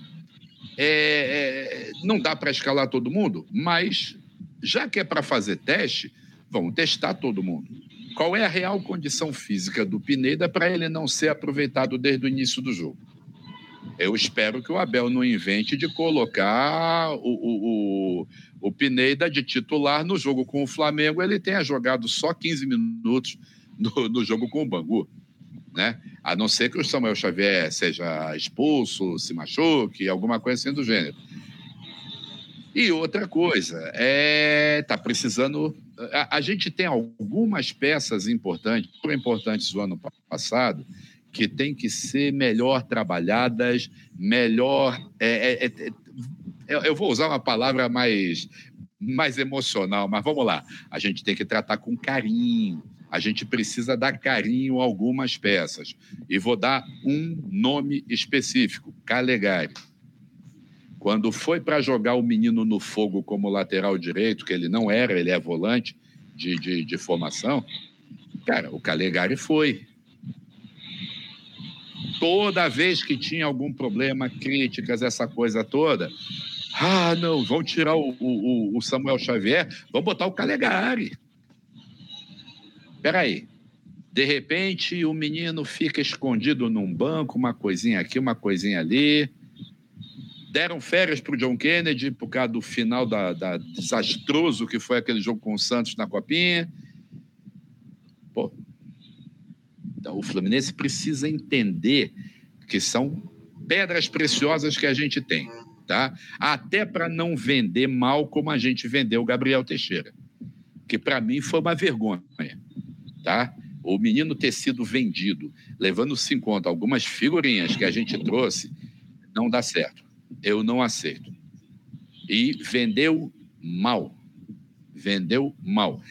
É, é, não dá para escalar todo mundo, mas já que é para fazer teste, vamos testar todo mundo qual é a real condição física do Pineda para ele não ser aproveitado desde o início do jogo. Eu espero que o Abel não invente de colocar o, o, o, o Pineda de titular no jogo com o Flamengo. Ele tenha jogado só 15 minutos no, no jogo com o Bangu. Né? A não ser que o Samuel Xavier seja expulso, se machuque, alguma coisa assim do gênero. E outra coisa, é tá precisando. A, a, gente tem algumas peças importantes, importantes no ano passado, que têm que ser melhor trabalhadas, melhor. É, é, é, é, eu vou usar uma palavra mais, mais emocional, mas vamos lá. A gente tem que tratar com carinho. A gente precisa dar carinho a algumas peças. E vou dar um nome específico: Calegari quando foi para jogar o menino no fogo como lateral direito, que ele não era, ele é volante de, de, de formação, cara, o Calegari foi. Toda vez que tinha algum problema, críticas, essa coisa toda, ah, não, vão tirar o, o, o Samuel Xavier, vão botar o Calegari. Peraí, de repente o menino fica escondido num banco, uma coisinha aqui, uma coisinha ali deram férias para o John Kennedy por causa do final da, da, desastroso que foi aquele jogo com o Santos na Copinha. Pô, então, o Fluminense precisa entender que são pedras preciosas que a gente tem, tá? Até para não vender mal como a gente vendeu o Gabriel Teixeira, que para mim foi uma vergonha, tá? O menino ter sido vendido, levando-se em conta algumas figurinhas que a gente trouxe, não dá certo. Eu não aceito. E vendeu mal. Vendeu mal.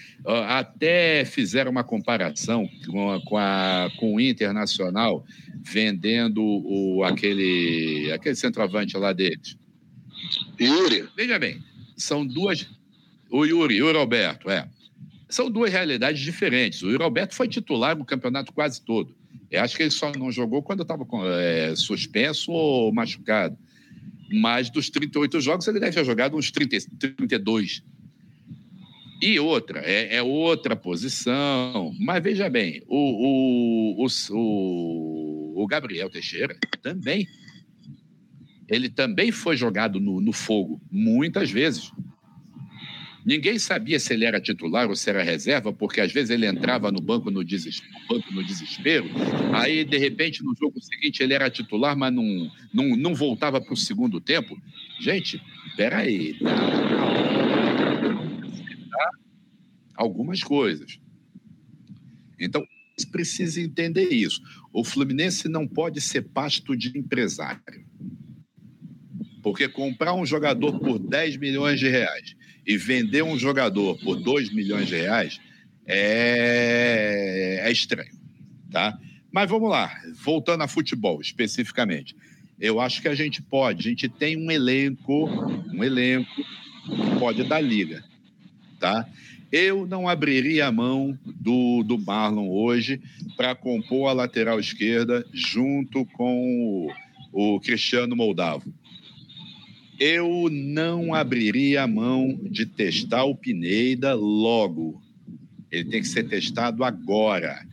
Até fizeram uma comparação com, a, com, a, com o Internacional vendendo o, aquele, aquele centroavante lá deles. Yuri. Veja bem, são duas. O Yuri, Yuri Alberto, é. São duas realidades diferentes. O Yuri Alberto foi titular no campeonato quase todo. Eu acho que ele só não jogou quando estava é, suspenso ou machucado. Mas dos 38 jogos, ele deve ter jogado uns 30, 32. E outra, é, é outra posição. Mas veja bem, o, o, o, o, Gabriel Teixeira também. Ele também foi jogado no, no fogo muitas vezes. Ninguém sabia se ele era titular ou se era reserva, porque às vezes ele entrava no banco no desespero, banco no desespero aí de repente no jogo seguinte ele era titular, mas não, não, não voltava para o segundo tempo. Gente, peraí, tá, tá algumas coisas. Então, precisa entender isso. O Fluminense não pode ser pasto de empresário. Porque comprar um jogador por 10 milhões de reais e vender um jogador por 2 milhões de reais é, é estranho, tá? Mas vamos lá, voltando a futebol especificamente. Eu acho que a gente pode, a gente tem um elenco, um elenco que pode dar liga, tá? Eu não abriria a mão do, do Marlon hoje para compor a lateral esquerda junto com o, o Cristiano Moldavo eu não abriria a mão de testar o Pineda logo. Ele tem que ser testado agora.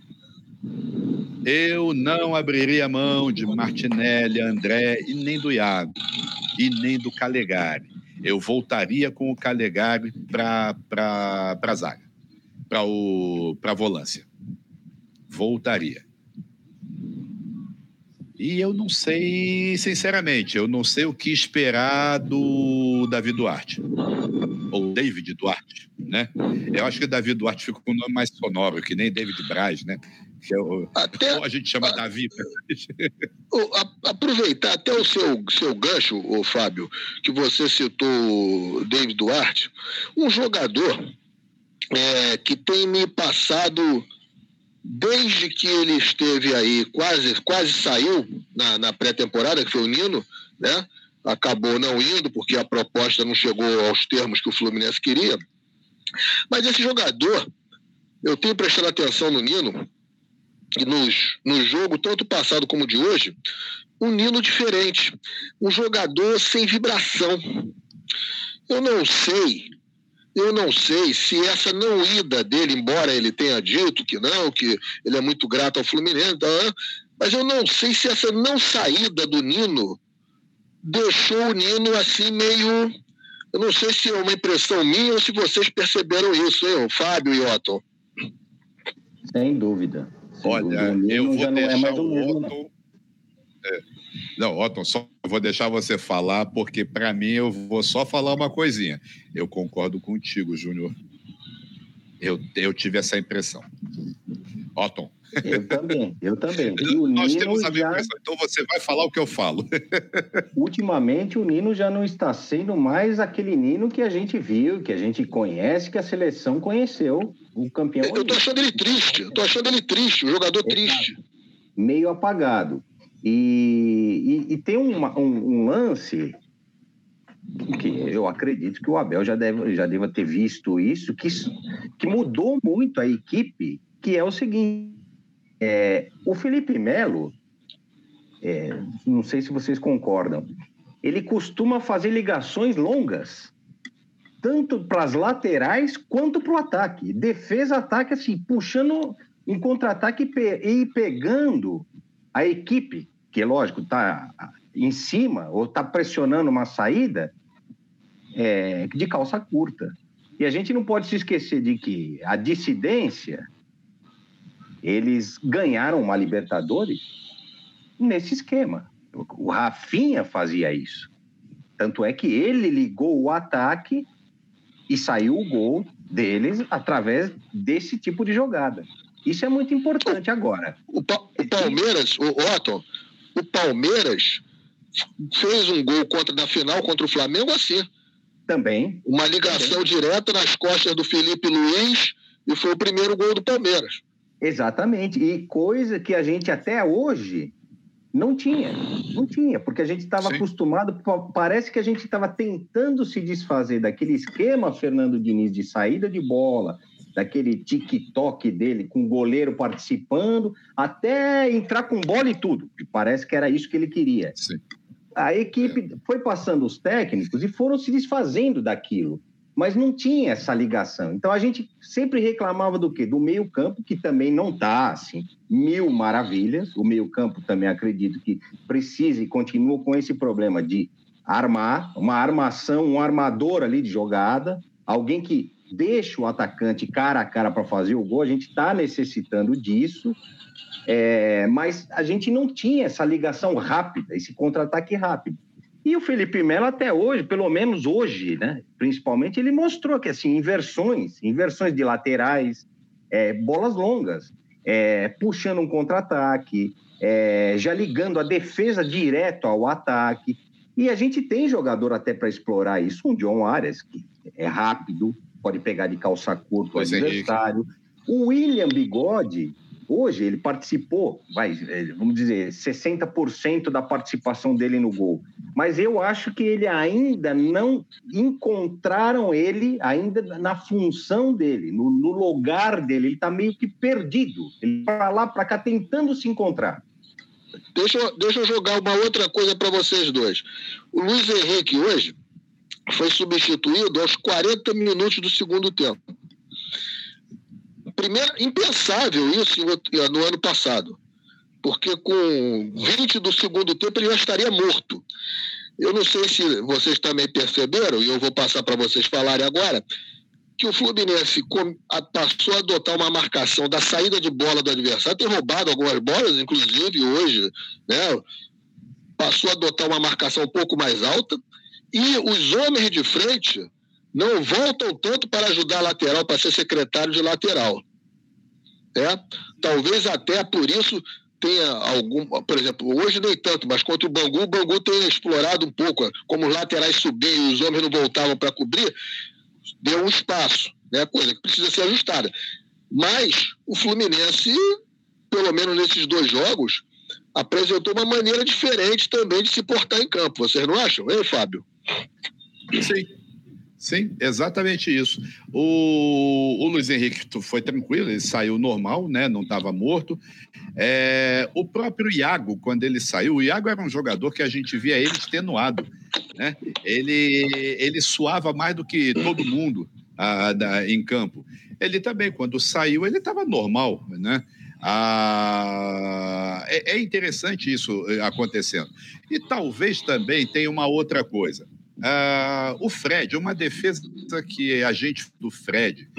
Eu não abriria a mão de Martinelli, André e nem do Iago e nem do Calegari. Eu voltaria com o Calegari para a zaga, para a volância. Voltaria. E eu não sei, sinceramente, eu não sei o que esperar do Davi Duarte. Ou David Duarte, né? Eu acho que Davi Duarte ficou com um nome mais sonoro, que nem David Braz, né? É o, até, a gente chama [LAUGHS] a, Davi. aproveitar até o seu, seu gancho, o Fábio, que você citou David Duarte, um jogador é, que tem me passado desde que ele esteve aí, quase, quase saiu na, na pré-temporada, que foi o Nino, né? Acabou não indo, porque a proposta não chegou aos termos que o Fluminense queria. Mas esse jogador, eu tenho prestado atenção no Nino, e nos, no jogo, tanto passado como de hoje, um Nino diferente. Um jogador sem vibração. Eu não sei eu não sei se essa não ida dele, embora ele tenha dito que não, que ele é muito grato ao Fluminense, tá? mas eu não sei se essa não saída do Nino deixou o Nino assim meio. Eu não sei se é uma impressão minha ou se vocês perceberam isso, hein, Fábio e Otto. Sem dúvida. Sem Olha, dúvida. eu vou é deixar o, o Otto. É não, Otton, só vou deixar você falar, porque para mim eu vou só falar uma coisinha. Eu concordo contigo, Júnior. Eu, eu tive essa impressão. Otton. Eu também, eu também. [LAUGHS] Nós Nino temos a já... impressão, então você vai falar o que eu falo. [LAUGHS] Ultimamente, o Nino já não está sendo mais aquele Nino que a gente viu, que a gente conhece, que a seleção conheceu, o campeão. Eu estou achando ele triste, eu tô achando ele triste, o jogador triste. Meio apagado. E, e, e tem uma, um, um, lance que eu acredito que o Abel já deve, já deva ter visto isso, que, que mudou muito a equipe, que é o seguinte, é, o Felipe Melo, é, não sei se vocês concordam, ele costuma fazer ligações longas, tanto para as laterais quanto para o ataque. Defesa, ataque, assim, puxando em contra-ataque e pegando a equipe que lógico está em cima ou está pressionando uma saída é, de calça curta. E a gente não pode se esquecer de que a dissidência eles ganharam uma Libertadores nesse esquema. O Rafinha fazia isso. Tanto é que ele ligou o ataque e saiu o gol deles através desse tipo de jogada. Isso é muito importante agora. O, pa o Palmeiras, o Otton, o Palmeiras fez um gol contra na final contra o Flamengo assim. Também. Uma ligação Também. direta nas costas do Felipe Luiz e foi o primeiro gol do Palmeiras. Exatamente. E coisa que a gente até hoje não tinha. Não tinha, porque a gente estava acostumado, parece que a gente estava tentando se desfazer daquele esquema Fernando Diniz de saída de bola, daquele TikTok dele com o goleiro participando, até entrar com bola e tudo. Parece que era isso que ele queria. Sim. A equipe é. foi passando os técnicos e foram se desfazendo daquilo, mas não tinha essa ligação. Então a gente sempre reclamava do quê? Do meio-campo, que também não está assim, mil maravilhas. O meio-campo também acredito que precisa e continua com esse problema de armar, uma armação, um armador ali de jogada, alguém que deixa o atacante cara a cara para fazer o gol, a gente está necessitando disso, é, mas a gente não tinha essa ligação rápida, esse contra-ataque rápido. E o Felipe Melo até hoje, pelo menos hoje, né, principalmente, ele mostrou que assim inversões, inversões de laterais, é, bolas longas, é, puxando um contra-ataque, é, já ligando a defesa direto ao ataque. E a gente tem jogador até para explorar isso, um John Arias, que é rápido, pode pegar de calça curta o adversário. Henrique. O William Bigode, hoje, ele participou, vai, é, vamos dizer, 60% da participação dele no gol. Mas eu acho que ele ainda não encontraram ele ainda na função dele, no, no lugar dele. Ele está meio que perdido. Ele para lá, para cá, tentando se encontrar. Deixa, deixa eu jogar uma outra coisa para vocês dois. O Luiz Henrique hoje foi substituído aos 40 minutos do segundo tempo. Primeiro, impensável isso no ano passado, porque com 20 do segundo tempo ele já estaria morto. Eu não sei se vocês também perceberam, e eu vou passar para vocês falarem agora, que o Fluminense passou a adotar uma marcação da saída de bola do adversário, tem roubado algumas bolas, inclusive hoje, né? Passou a adotar uma marcação um pouco mais alta, e os homens de frente não voltam tanto para ajudar a lateral, para ser secretário de lateral. É? Talvez até por isso tenha algum. Por exemplo, hoje nem tanto, mas contra o Bangu, o Bangu tenha explorado um pouco, como os laterais subiam e os homens não voltavam para cobrir, deu um espaço, né? coisa que precisa ser ajustada. Mas o Fluminense, pelo menos nesses dois jogos, apresentou uma maneira diferente também de se portar em campo. Vocês não acham? Ei, Fábio? Sim. Sim, exatamente isso. O, o Luiz Henrique foi tranquilo, ele saiu normal, né? não estava morto. É, o próprio Iago, quando ele saiu, o Iago era um jogador que a gente via ele extenuado. Né? Ele, ele suava mais do que todo mundo a, da, em campo. Ele também, quando saiu, ele estava normal. Né? Ah, é, é interessante isso eh, acontecendo. E talvez também tenha uma outra coisa. Uh, o Fred, uma defesa que a gente do Fred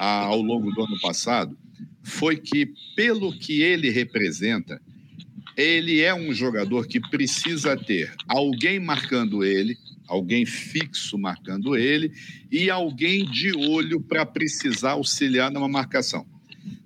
ao longo do ano passado foi que, pelo que ele representa, ele é um jogador que precisa ter alguém marcando ele, alguém fixo marcando ele e alguém de olho para precisar auxiliar numa marcação.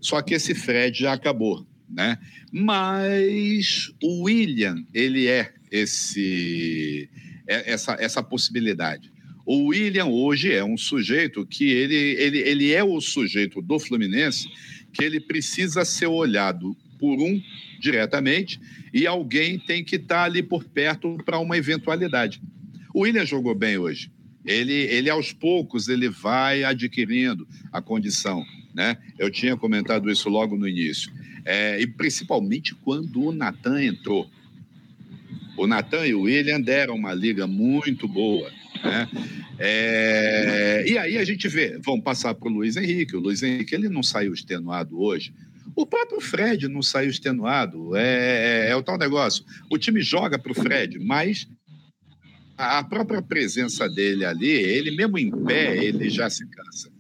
Só que esse Fred já acabou, né? Mas o William, ele é esse é, essa, essa possibilidade. O William hoje é um sujeito que ele, ele, ele é o sujeito do Fluminense que ele precisa ser olhado por um diretamente e alguém tem que estar tá ali por perto para uma eventualidade. O William jogou bem hoje. Ele, ele aos poucos ele vai adquirindo a condição, né? Eu tinha comentado isso logo no início. É, e principalmente quando o Natan entrou. O Natan e o William deram uma liga muito boa. Né? É... E aí a gente vê, vamos passar para o Luiz Henrique. O Luiz Henrique ele não saiu extenuado hoje. O próprio Fred não saiu extenuado. É, é, é o tal negócio. O time joga para o Fred, mas a própria presença dele ali, ele mesmo em pé, ele já se cansa.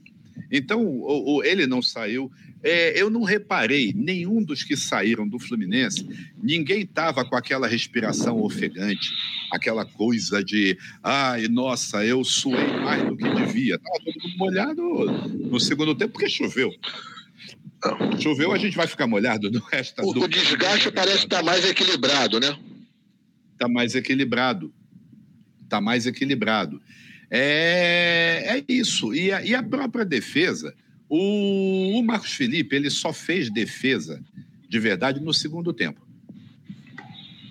Então, o, o, ele não saiu. É, eu não reparei, nenhum dos que saíram do Fluminense, ninguém estava com aquela respiração ofegante, aquela coisa de, ai, nossa, eu suei mais do que devia. Estava todo mundo molhado no segundo tempo, porque choveu. Choveu, a gente vai ficar molhado no resto o, do... o desgaste parece estar tá mais equilibrado, né? Está mais equilibrado. Está mais equilibrado. É, é isso. E a, e a própria defesa, o, o, Marcos Felipe, ele só fez defesa de verdade no segundo tempo.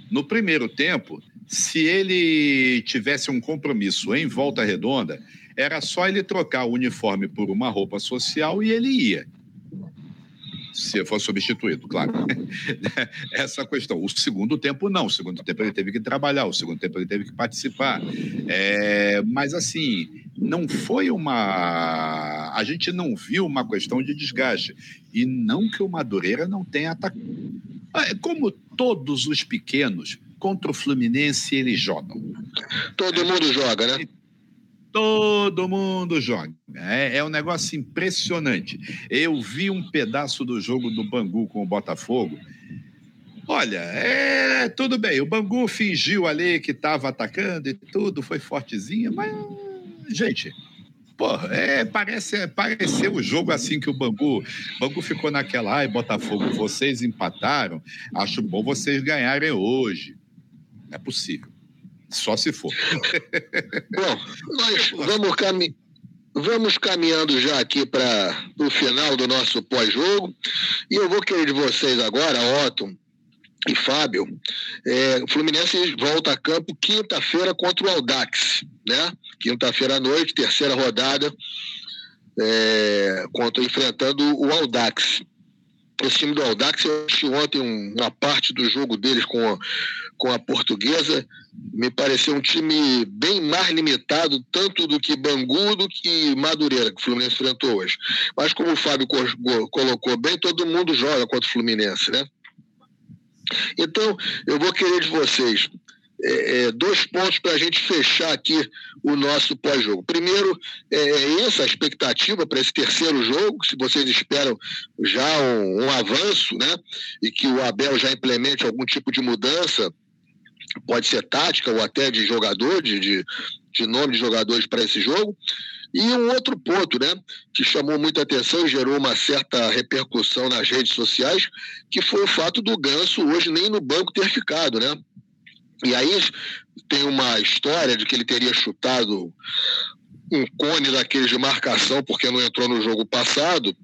No primeiro tempo, se ele tivesse um compromisso em volta redonda, era só ele trocar o uniforme por uma roupa social e ele ia se for substituído, claro. [LAUGHS] Essa questão. O segundo tempo, não. O segundo tempo ele teve que trabalhar, o segundo tempo ele teve que participar. É, mas, assim, não foi uma. A gente não viu uma questão de desgaste. E não que o Madureira não tenha atacado. É, como todos os pequenos, contra o Fluminense eles jogam. Todo mundo joga, né? Todo mundo joga. É, é, um negócio impressionante. Eu vi um pedaço do jogo do Bangu com o Botafogo. Olha, é tudo bem. O Bangu fingiu ali que estava atacando e tudo, foi fortezinho, mas, gente, Porra, é, parece, pareceu o jogo assim que o Bangu. Bangu ficou naquela, ai, Botafogo, vocês empataram, acho bom vocês ganharem hoje. É possível. Só se for. Bom, nós vamos, cami vamos caminhando já aqui para o final do nosso pós-jogo. E eu vou querer de vocês agora, Otto e Fábio. É, o Fluminense volta a campo quinta-feira contra o Aldax, né? Quinta-feira à noite, terceira rodada, é, contra, enfrentando o Aldax. Esse time do Aldax, eu assisti ontem uma parte do jogo deles com com a portuguesa me pareceu um time bem mais limitado, tanto do que Bangu do que Madureira, que o Fluminense enfrentou hoje. Mas como o Fábio colocou bem, todo mundo joga contra o Fluminense, né? Então, eu vou querer de vocês é, é dois pontos para a gente fechar aqui o nosso pós-jogo. Primeiro, é, é essa expectativa para esse terceiro jogo, se vocês esperam já um, um avanço, né? E que o Abel já implemente algum tipo de mudança pode ser tática ou até de jogador, de, de, de nome de jogadores para esse jogo. E um outro ponto, né, que chamou muita atenção e gerou uma certa repercussão nas redes sociais, que foi o fato do Ganso hoje nem no banco ter ficado, né? E aí tem uma história de que ele teria chutado um cone daqueles de marcação porque não entrou no jogo passado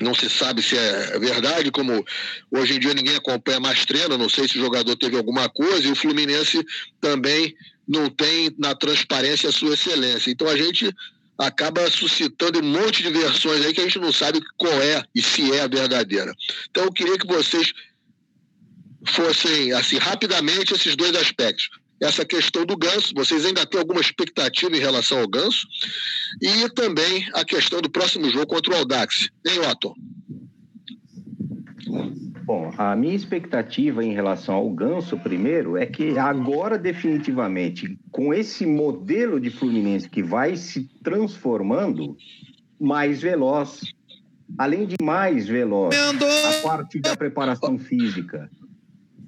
não se sabe se é verdade, como hoje em dia ninguém acompanha mais treino, não sei se o jogador teve alguma coisa, e o Fluminense também não tem na transparência a sua excelência. Então a gente acaba suscitando um monte de versões aí que a gente não sabe qual é e se é a verdadeira. Então eu queria que vocês fossem, assim, rapidamente esses dois aspectos essa questão do ganso. Vocês ainda têm alguma expectativa em relação ao ganso? E também a questão do próximo jogo contra o Aldax. Hein, Otto? Bom, a minha expectativa em relação ao Ganso, primeiro, é que agora, definitivamente, com esse modelo de Fluminense que vai se transformando, mais veloz. Além de mais veloz, a parte da preparação física,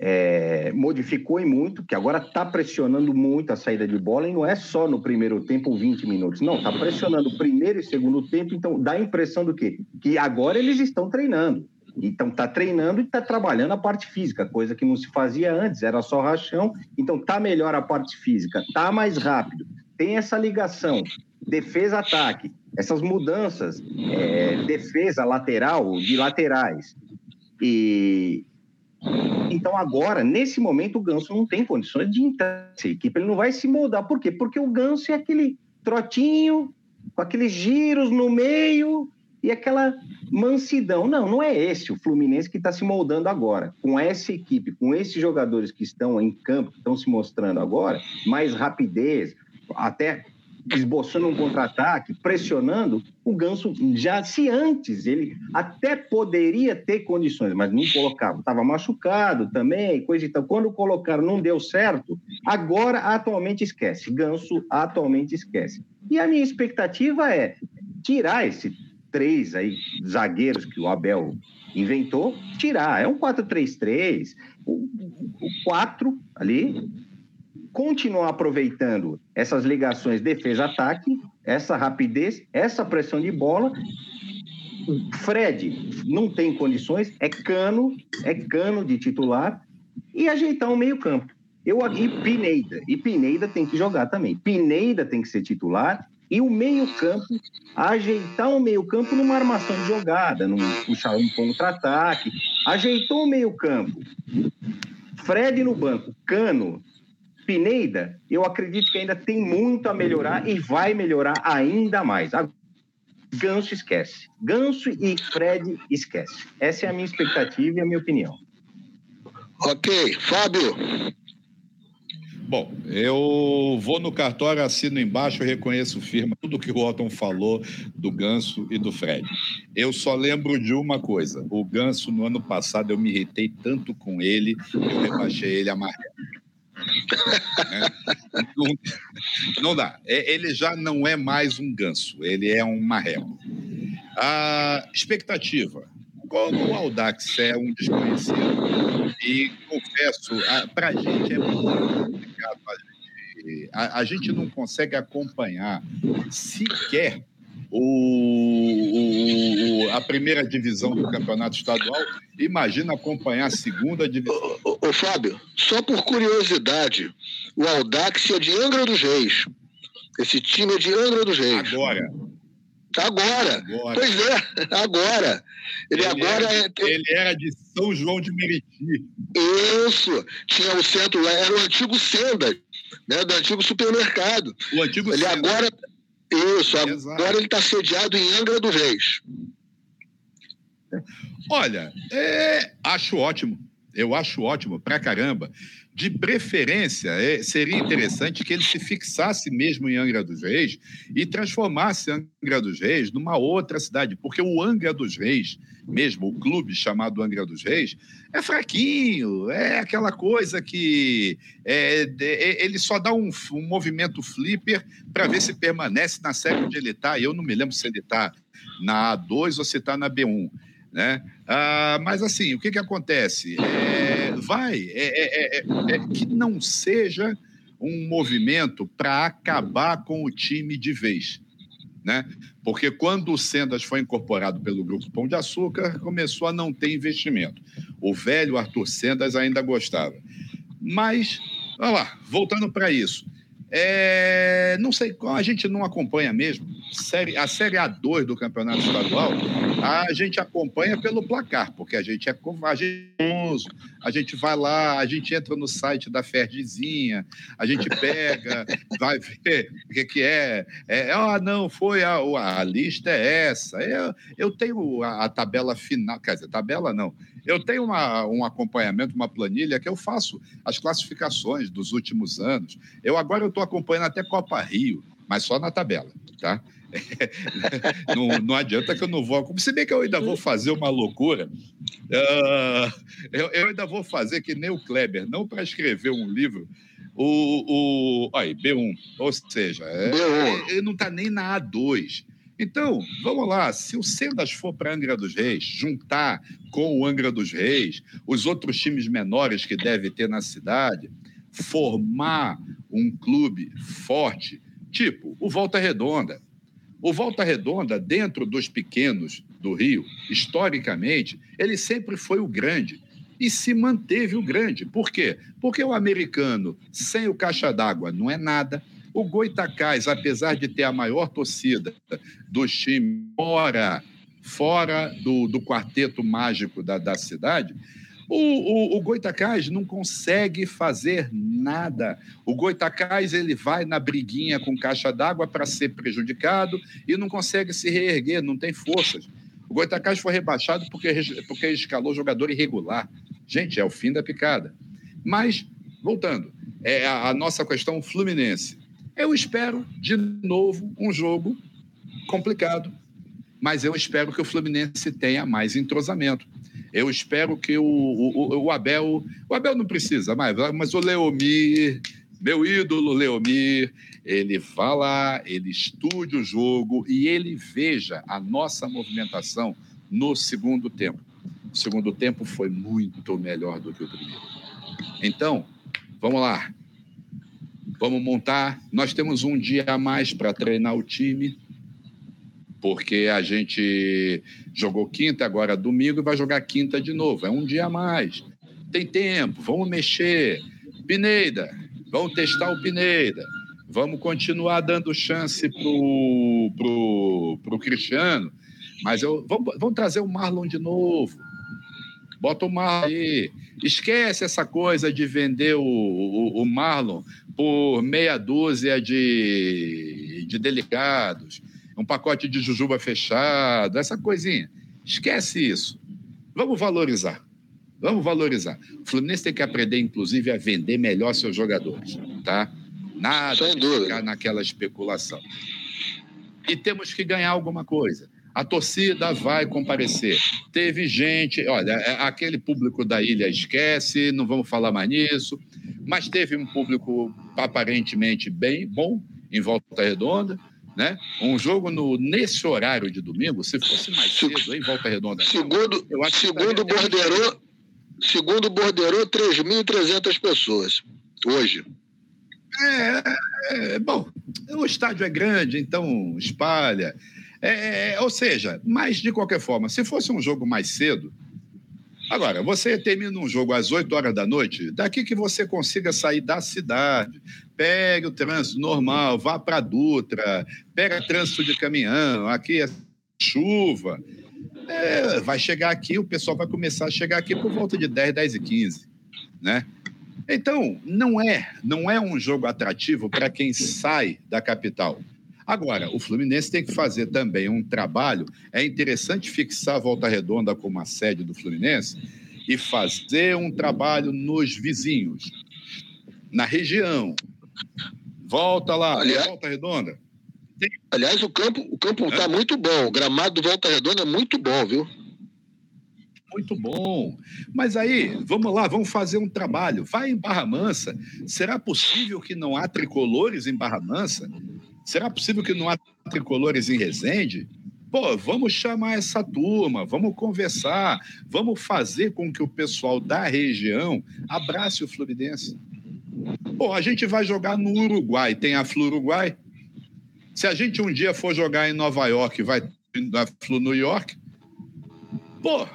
é, modificou e muito, que agora está pressionando muito a saída de bola, e não é só no primeiro tempo 20 minutos, não, está pressionando o primeiro e segundo tempo, então dá a impressão do quê? Que agora eles estão treinando. Então está treinando e está trabalhando a parte física, coisa que não se fazia antes, era só rachão. Então está melhor a parte física, está mais rápido, tem essa ligação, defesa-ataque, essas mudanças, é, defesa lateral de laterais. E, então, agora, nesse momento, o Ganso não tem condições de entrar nessa equipe. Ele não vai se moldar. Por quê? Porque o Ganso é aquele trotinho, com aqueles giros no meio e aquela mansidão. Não, não é esse o Fluminense que está se moldando agora. Com essa equipe, com esses jogadores que estão em campo, que estão se mostrando agora, mais rapidez, até esboçando um contra-ataque, pressionando, o Ganso já se antes ele até poderia ter condições, mas não colocava, estava machucado também, coisa e tal. Quando colocaram não deu certo, agora atualmente esquece. Ganso atualmente esquece. E a minha expectativa é tirar esse três aí zagueiros que o Abel inventou, tirar. É um 4-3-3, o, o 4 ali, continuar aproveitando essas ligações defesa-ataque, essa rapidez, essa pressão de bola. Fred não tem condições, é cano, é cano de titular, e ajeitar o meio-campo. Eu e Pineida, e Pineida tem que jogar também. Pineida tem que ser titular e o meio-campo, ajeitar o meio-campo numa armação de jogada, num puxar um contra-ataque. Ajeitou o meio-campo. Fred no banco, Cano, Pineida, eu acredito que ainda tem muito a melhorar e vai melhorar ainda mais. Ganso esquece. Ganso e Fred esquece. Essa é a minha expectativa e a minha opinião. Ok. Fábio, Bom, eu vou no cartório, assino embaixo, reconheço firma tudo que o Otton falou do Ganso e do Fred. Eu só lembro de uma coisa: o Ganso, no ano passado, eu me irritei tanto com ele, eu rebaixei ele amarelo. Não, não, dá. É, ele já não é mais um ganso, ele é um marrelo. A expectativa. Como o Audax é um desconhecido, e confesso, para a gente é muito a, a gente não consegue acompanhar sequer o, a primeira divisão do campeonato estadual. Imagina acompanhar a segunda divisão. Ô, ô, Fábio, só por curiosidade, o Audax é de Angra dos Reis. Esse time é de Angra dos Reis. Agora. Agora. agora. Pois é, agora. Ele, ele agora era, é... Ele era de São João de Meriti. Isso. Tinha o centro lá, era o antigo Senda né, do antigo supermercado. O antigo Ele agora. Isso, Exato. agora ele está sediado em Angra do Reis. Olha, é, acho ótimo. Eu acho ótimo pra caramba. De preferência, é, seria interessante que ele se fixasse mesmo em Angra dos Reis e transformasse Angra dos Reis numa outra cidade, porque o Angra dos Reis, mesmo o clube chamado Angra dos Reis, é fraquinho, é aquela coisa que é, é, ele só dá um, um movimento flipper para ver se permanece na série onde ele está. Eu não me lembro se ele está na A2 ou se está na B1. Né? Ah, mas assim, o que, que acontece? É, vai, é, é, é, é que não seja um movimento para acabar com o time de vez. Né? Porque quando o Sendas foi incorporado pelo Grupo Pão de Açúcar, começou a não ter investimento. O velho Arthur Sendas ainda gostava. Mas, olha lá, voltando para isso. É, não sei, a gente não acompanha mesmo. Série, a Série A2 do Campeonato Estadual, a gente acompanha pelo placar, porque a gente é corajoso, a gente vai lá, a gente entra no site da Ferdizinha, a gente pega, [LAUGHS] vai ver o que, que é. é. Ah, não, foi a, a lista é essa. Eu, eu tenho a, a tabela final, quer dizer, tabela não. Eu tenho uma, um acompanhamento, uma planilha que eu faço as classificações dos últimos anos. Eu agora estou acompanhando até Copa Rio, mas só na tabela, tá? [LAUGHS] não, não, adianta que eu não vou. Se bem que eu ainda vou fazer uma loucura, uh, eu, eu, ainda vou fazer que nem o Kleber, não para escrever um livro. O, o aí, B1, ou seja, é, ele não está nem na A2. Então, vamos lá, se o Sendas for para Angra dos Reis, juntar com o Angra dos Reis, os outros times menores que deve ter na cidade, formar um clube forte, tipo o Volta Redonda. O Volta Redonda, dentro dos pequenos do Rio, historicamente, ele sempre foi o grande e se manteve o grande. Por quê? Porque o americano, sem o caixa d'água, não é nada. O Goitacás, apesar de ter a maior torcida dos times fora, fora do, do quarteto mágico da, da cidade, o, o, o, Goitacás não consegue fazer nada. O Goitacás ele vai na briguinha com caixa d'água para ser prejudicado e não consegue se reerguer, não tem forças. O Goitacás foi rebaixado porque, porque escalou jogador irregular. Gente, é o fim da picada. Mas, voltando, é a, a nossa questão Fluminense. Eu espero, de novo, um jogo complicado, mas eu espero que o Fluminense tenha mais entrosamento. Eu espero que o, o, o Abel. O Abel não precisa mais, mas o Leomir Meu ídolo Leomir, ele vá lá, ele estude o jogo e ele veja a nossa movimentação no segundo tempo. O segundo tempo foi muito melhor do que o primeiro. Então, vamos lá. Vamos montar. Nós temos um dia a mais para treinar o time, porque a gente jogou quinta, agora domingo, e vai jogar quinta de novo. É um dia a mais. Tem tempo, vamos mexer. Pineida, vamos testar o Pineida. Vamos continuar dando chance pro, pro, pro Cristiano. Mas eu, vamos, vamos trazer o Marlon de novo. Bota o Marlon aí. Esquece essa coisa de vender o, o, o Marlon por meia dúzia de, de delicados, um pacote de jujuba fechado, essa coisinha. Esquece isso. Vamos valorizar. Vamos valorizar. O Fluminense tem que aprender, inclusive, a vender melhor seus jogadores, tá? Nada Sem de dúvida. ficar naquela especulação. E temos que ganhar alguma coisa. A torcida vai comparecer. Teve gente, olha, é, aquele público da ilha esquece, não vamos falar mais nisso, mas teve um público aparentemente bem bom em Volta Redonda, né? Um jogo no, nesse horário de domingo, se fosse mais cedo em Volta Redonda. Segundo, Eu acho segundo até Borderô, segundo Borderô, 3.300 pessoas hoje. É, é, bom, o estádio é grande, então espalha. É, é, ou seja, mas de qualquer forma, se fosse um jogo mais cedo. Agora, você termina um jogo às 8 horas da noite, daqui que você consiga sair da cidade, pegue o trânsito normal, vá para Dutra, pega trânsito de caminhão, aqui é chuva. É, vai chegar aqui, o pessoal vai começar a chegar aqui por volta de 10, 10 e 15, né? Então, não é, não é um jogo atrativo para quem sai da capital. Agora, o Fluminense tem que fazer também um trabalho. É interessante fixar a Volta Redonda como a sede do Fluminense e fazer um trabalho nos vizinhos, na região. Volta lá, Aliás- Volta Redonda. Aliás, o campo o campo está muito bom. O gramado do Volta Redonda é muito bom, viu? Muito bom. Mas aí, vamos lá, vamos fazer um trabalho. Vai em Barra Mansa. Será possível que não há tricolores em Barra Mansa? Será possível que não há tricolores em Resende? Pô, vamos chamar essa turma, vamos conversar, vamos fazer com que o pessoal da região abrace o Fluminense. Pô, a gente vai jogar no Uruguai, tem a Flu Uruguai. Se a gente um dia for jogar em Nova York, vai da Flu New York. Pô,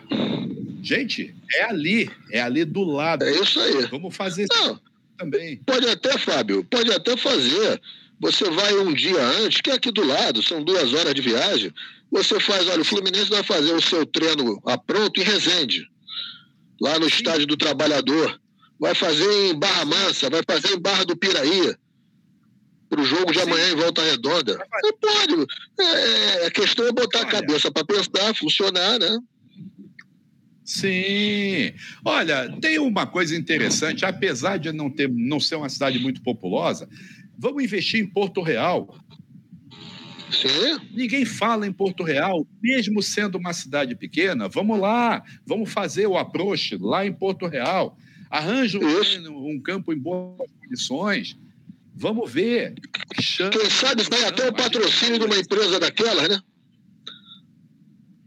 gente, é ali, é ali do lado. É isso aí. Vamos fazer isso Não, também. pode até, Fábio, pode até fazer. Você vai um dia antes, que é aqui do lado, são duas horas de viagem. Você faz, olha, o Fluminense vai fazer o seu treino a pronto em Resende, lá no Estádio do Trabalhador. Vai fazer em Barra Mansa, vai fazer em Barra do Piraí, para o jogo de amanhã em Volta Redonda. Você pode. É, a questão é botar a cabeça para pensar, funcionar, né? Sim. Olha, tem uma coisa interessante, apesar de não ter, não ser uma cidade muito populosa, vamos investir em Porto Real. Sim. Ninguém fala em Porto Real, mesmo sendo uma cidade pequena. Vamos lá, vamos fazer o approach lá em Porto Real. Arranja um, um campo em boas condições. Vamos ver. Chama- Quem sabe vai até o patrocínio de uma empresa daquela, né?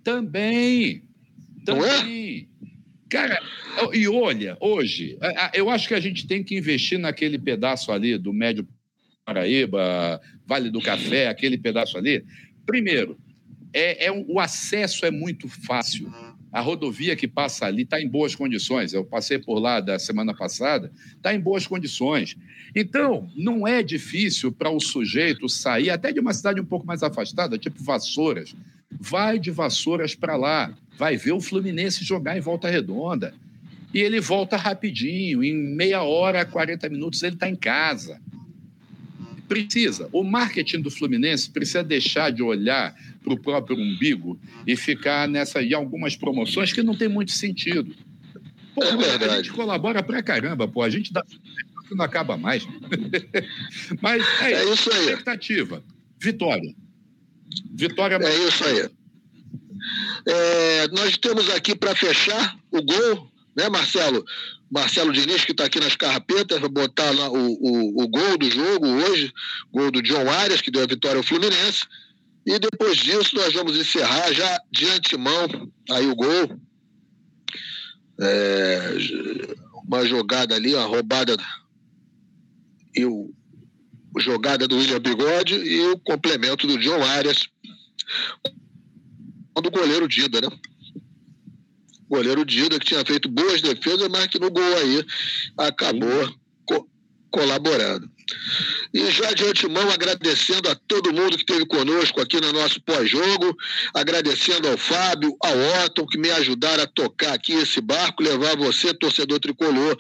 Também. Não é? Também. Cara, e olha, hoje, eu acho que a gente tem que investir naquele pedaço ali do Médio Paraíba, Vale do Café, aquele pedaço ali. Primeiro, é, é um- o acesso é muito fácil. A rodovia que passa ali está em boas condições. Eu passei por lá da semana passada, está em boas condições. Então, não é difícil para o sujeito sair até de uma cidade um pouco mais afastada, tipo Vassouras. Vai de Vassouras para lá, vai ver o Fluminense jogar em volta redonda. E ele volta rapidinho, em meia hora, 40 minutos, ele está em casa. Precisa. O marketing do Fluminense precisa deixar de olhar para o próprio umbigo e ficar nessa em algumas promoções que não tem muito sentido. Pô, É A verdade. gente colabora pra caramba, pô. A gente dá não acaba mais. [LAUGHS] Mas é, É isso aí. expectativa. Vitória. Vitória É isso aí. É, nós temos aqui para fechar o gol, né, Marcelo? Marcelo Diniz, que está aqui nas carrapetas, vai botar lá o, o, o, gol do jogo hoje, gol do John Arias, que deu a vitória ao Fluminense. E depois disso nós vamos encerrar já de antemão aí o gol. É, uma jogada ali, uma roubada e o jogada do William Bigode e o complemento do John Arias do goleiro Dida, né? Goleiro Dida, que tinha feito boas defesas, mas que no gol aí acabou co colaborando. E já de antemão, agradecendo a todo mundo que esteve conosco aqui no nosso pós-jogo, agradecendo ao Fábio, ao Otton, que me ajudaram a tocar aqui esse barco, levar você, torcedor tricolor,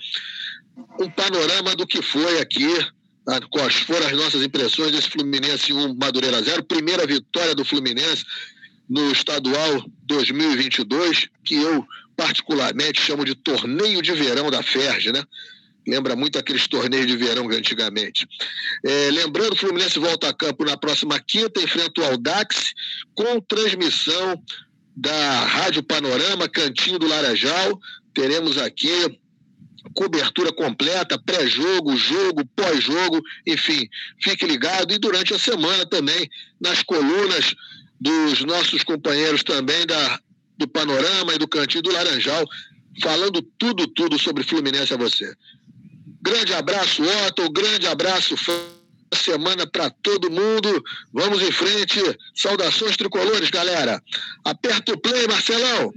um panorama do que foi aqui, quais foram as nossas impressões desse Fluminense 1, Madureira 0, primeira vitória do Fluminense no estadual 2022, que eu particularmente chamo de torneio de verão da Ferge, né? Lembra muito aqueles torneios de verão antigamente. É, lembrando, o Fluminense volta a campo na próxima quinta, enfrenta o Aldax, com transmissão da Rádio Panorama, Cantinho do Laranjal. Teremos aqui cobertura completa, pré-jogo, jogo, pós-jogo, enfim, fique ligado. E durante a semana também, nas colunas dos nossos companheiros também da, do Panorama e do Cantinho do Laranjal, falando tudo, tudo sobre Fluminense a você. Grande abraço, Otto, grande abraço, semana para todo mundo. Vamos em frente. Saudações tricolores, galera. Aperta o play, Marcelão.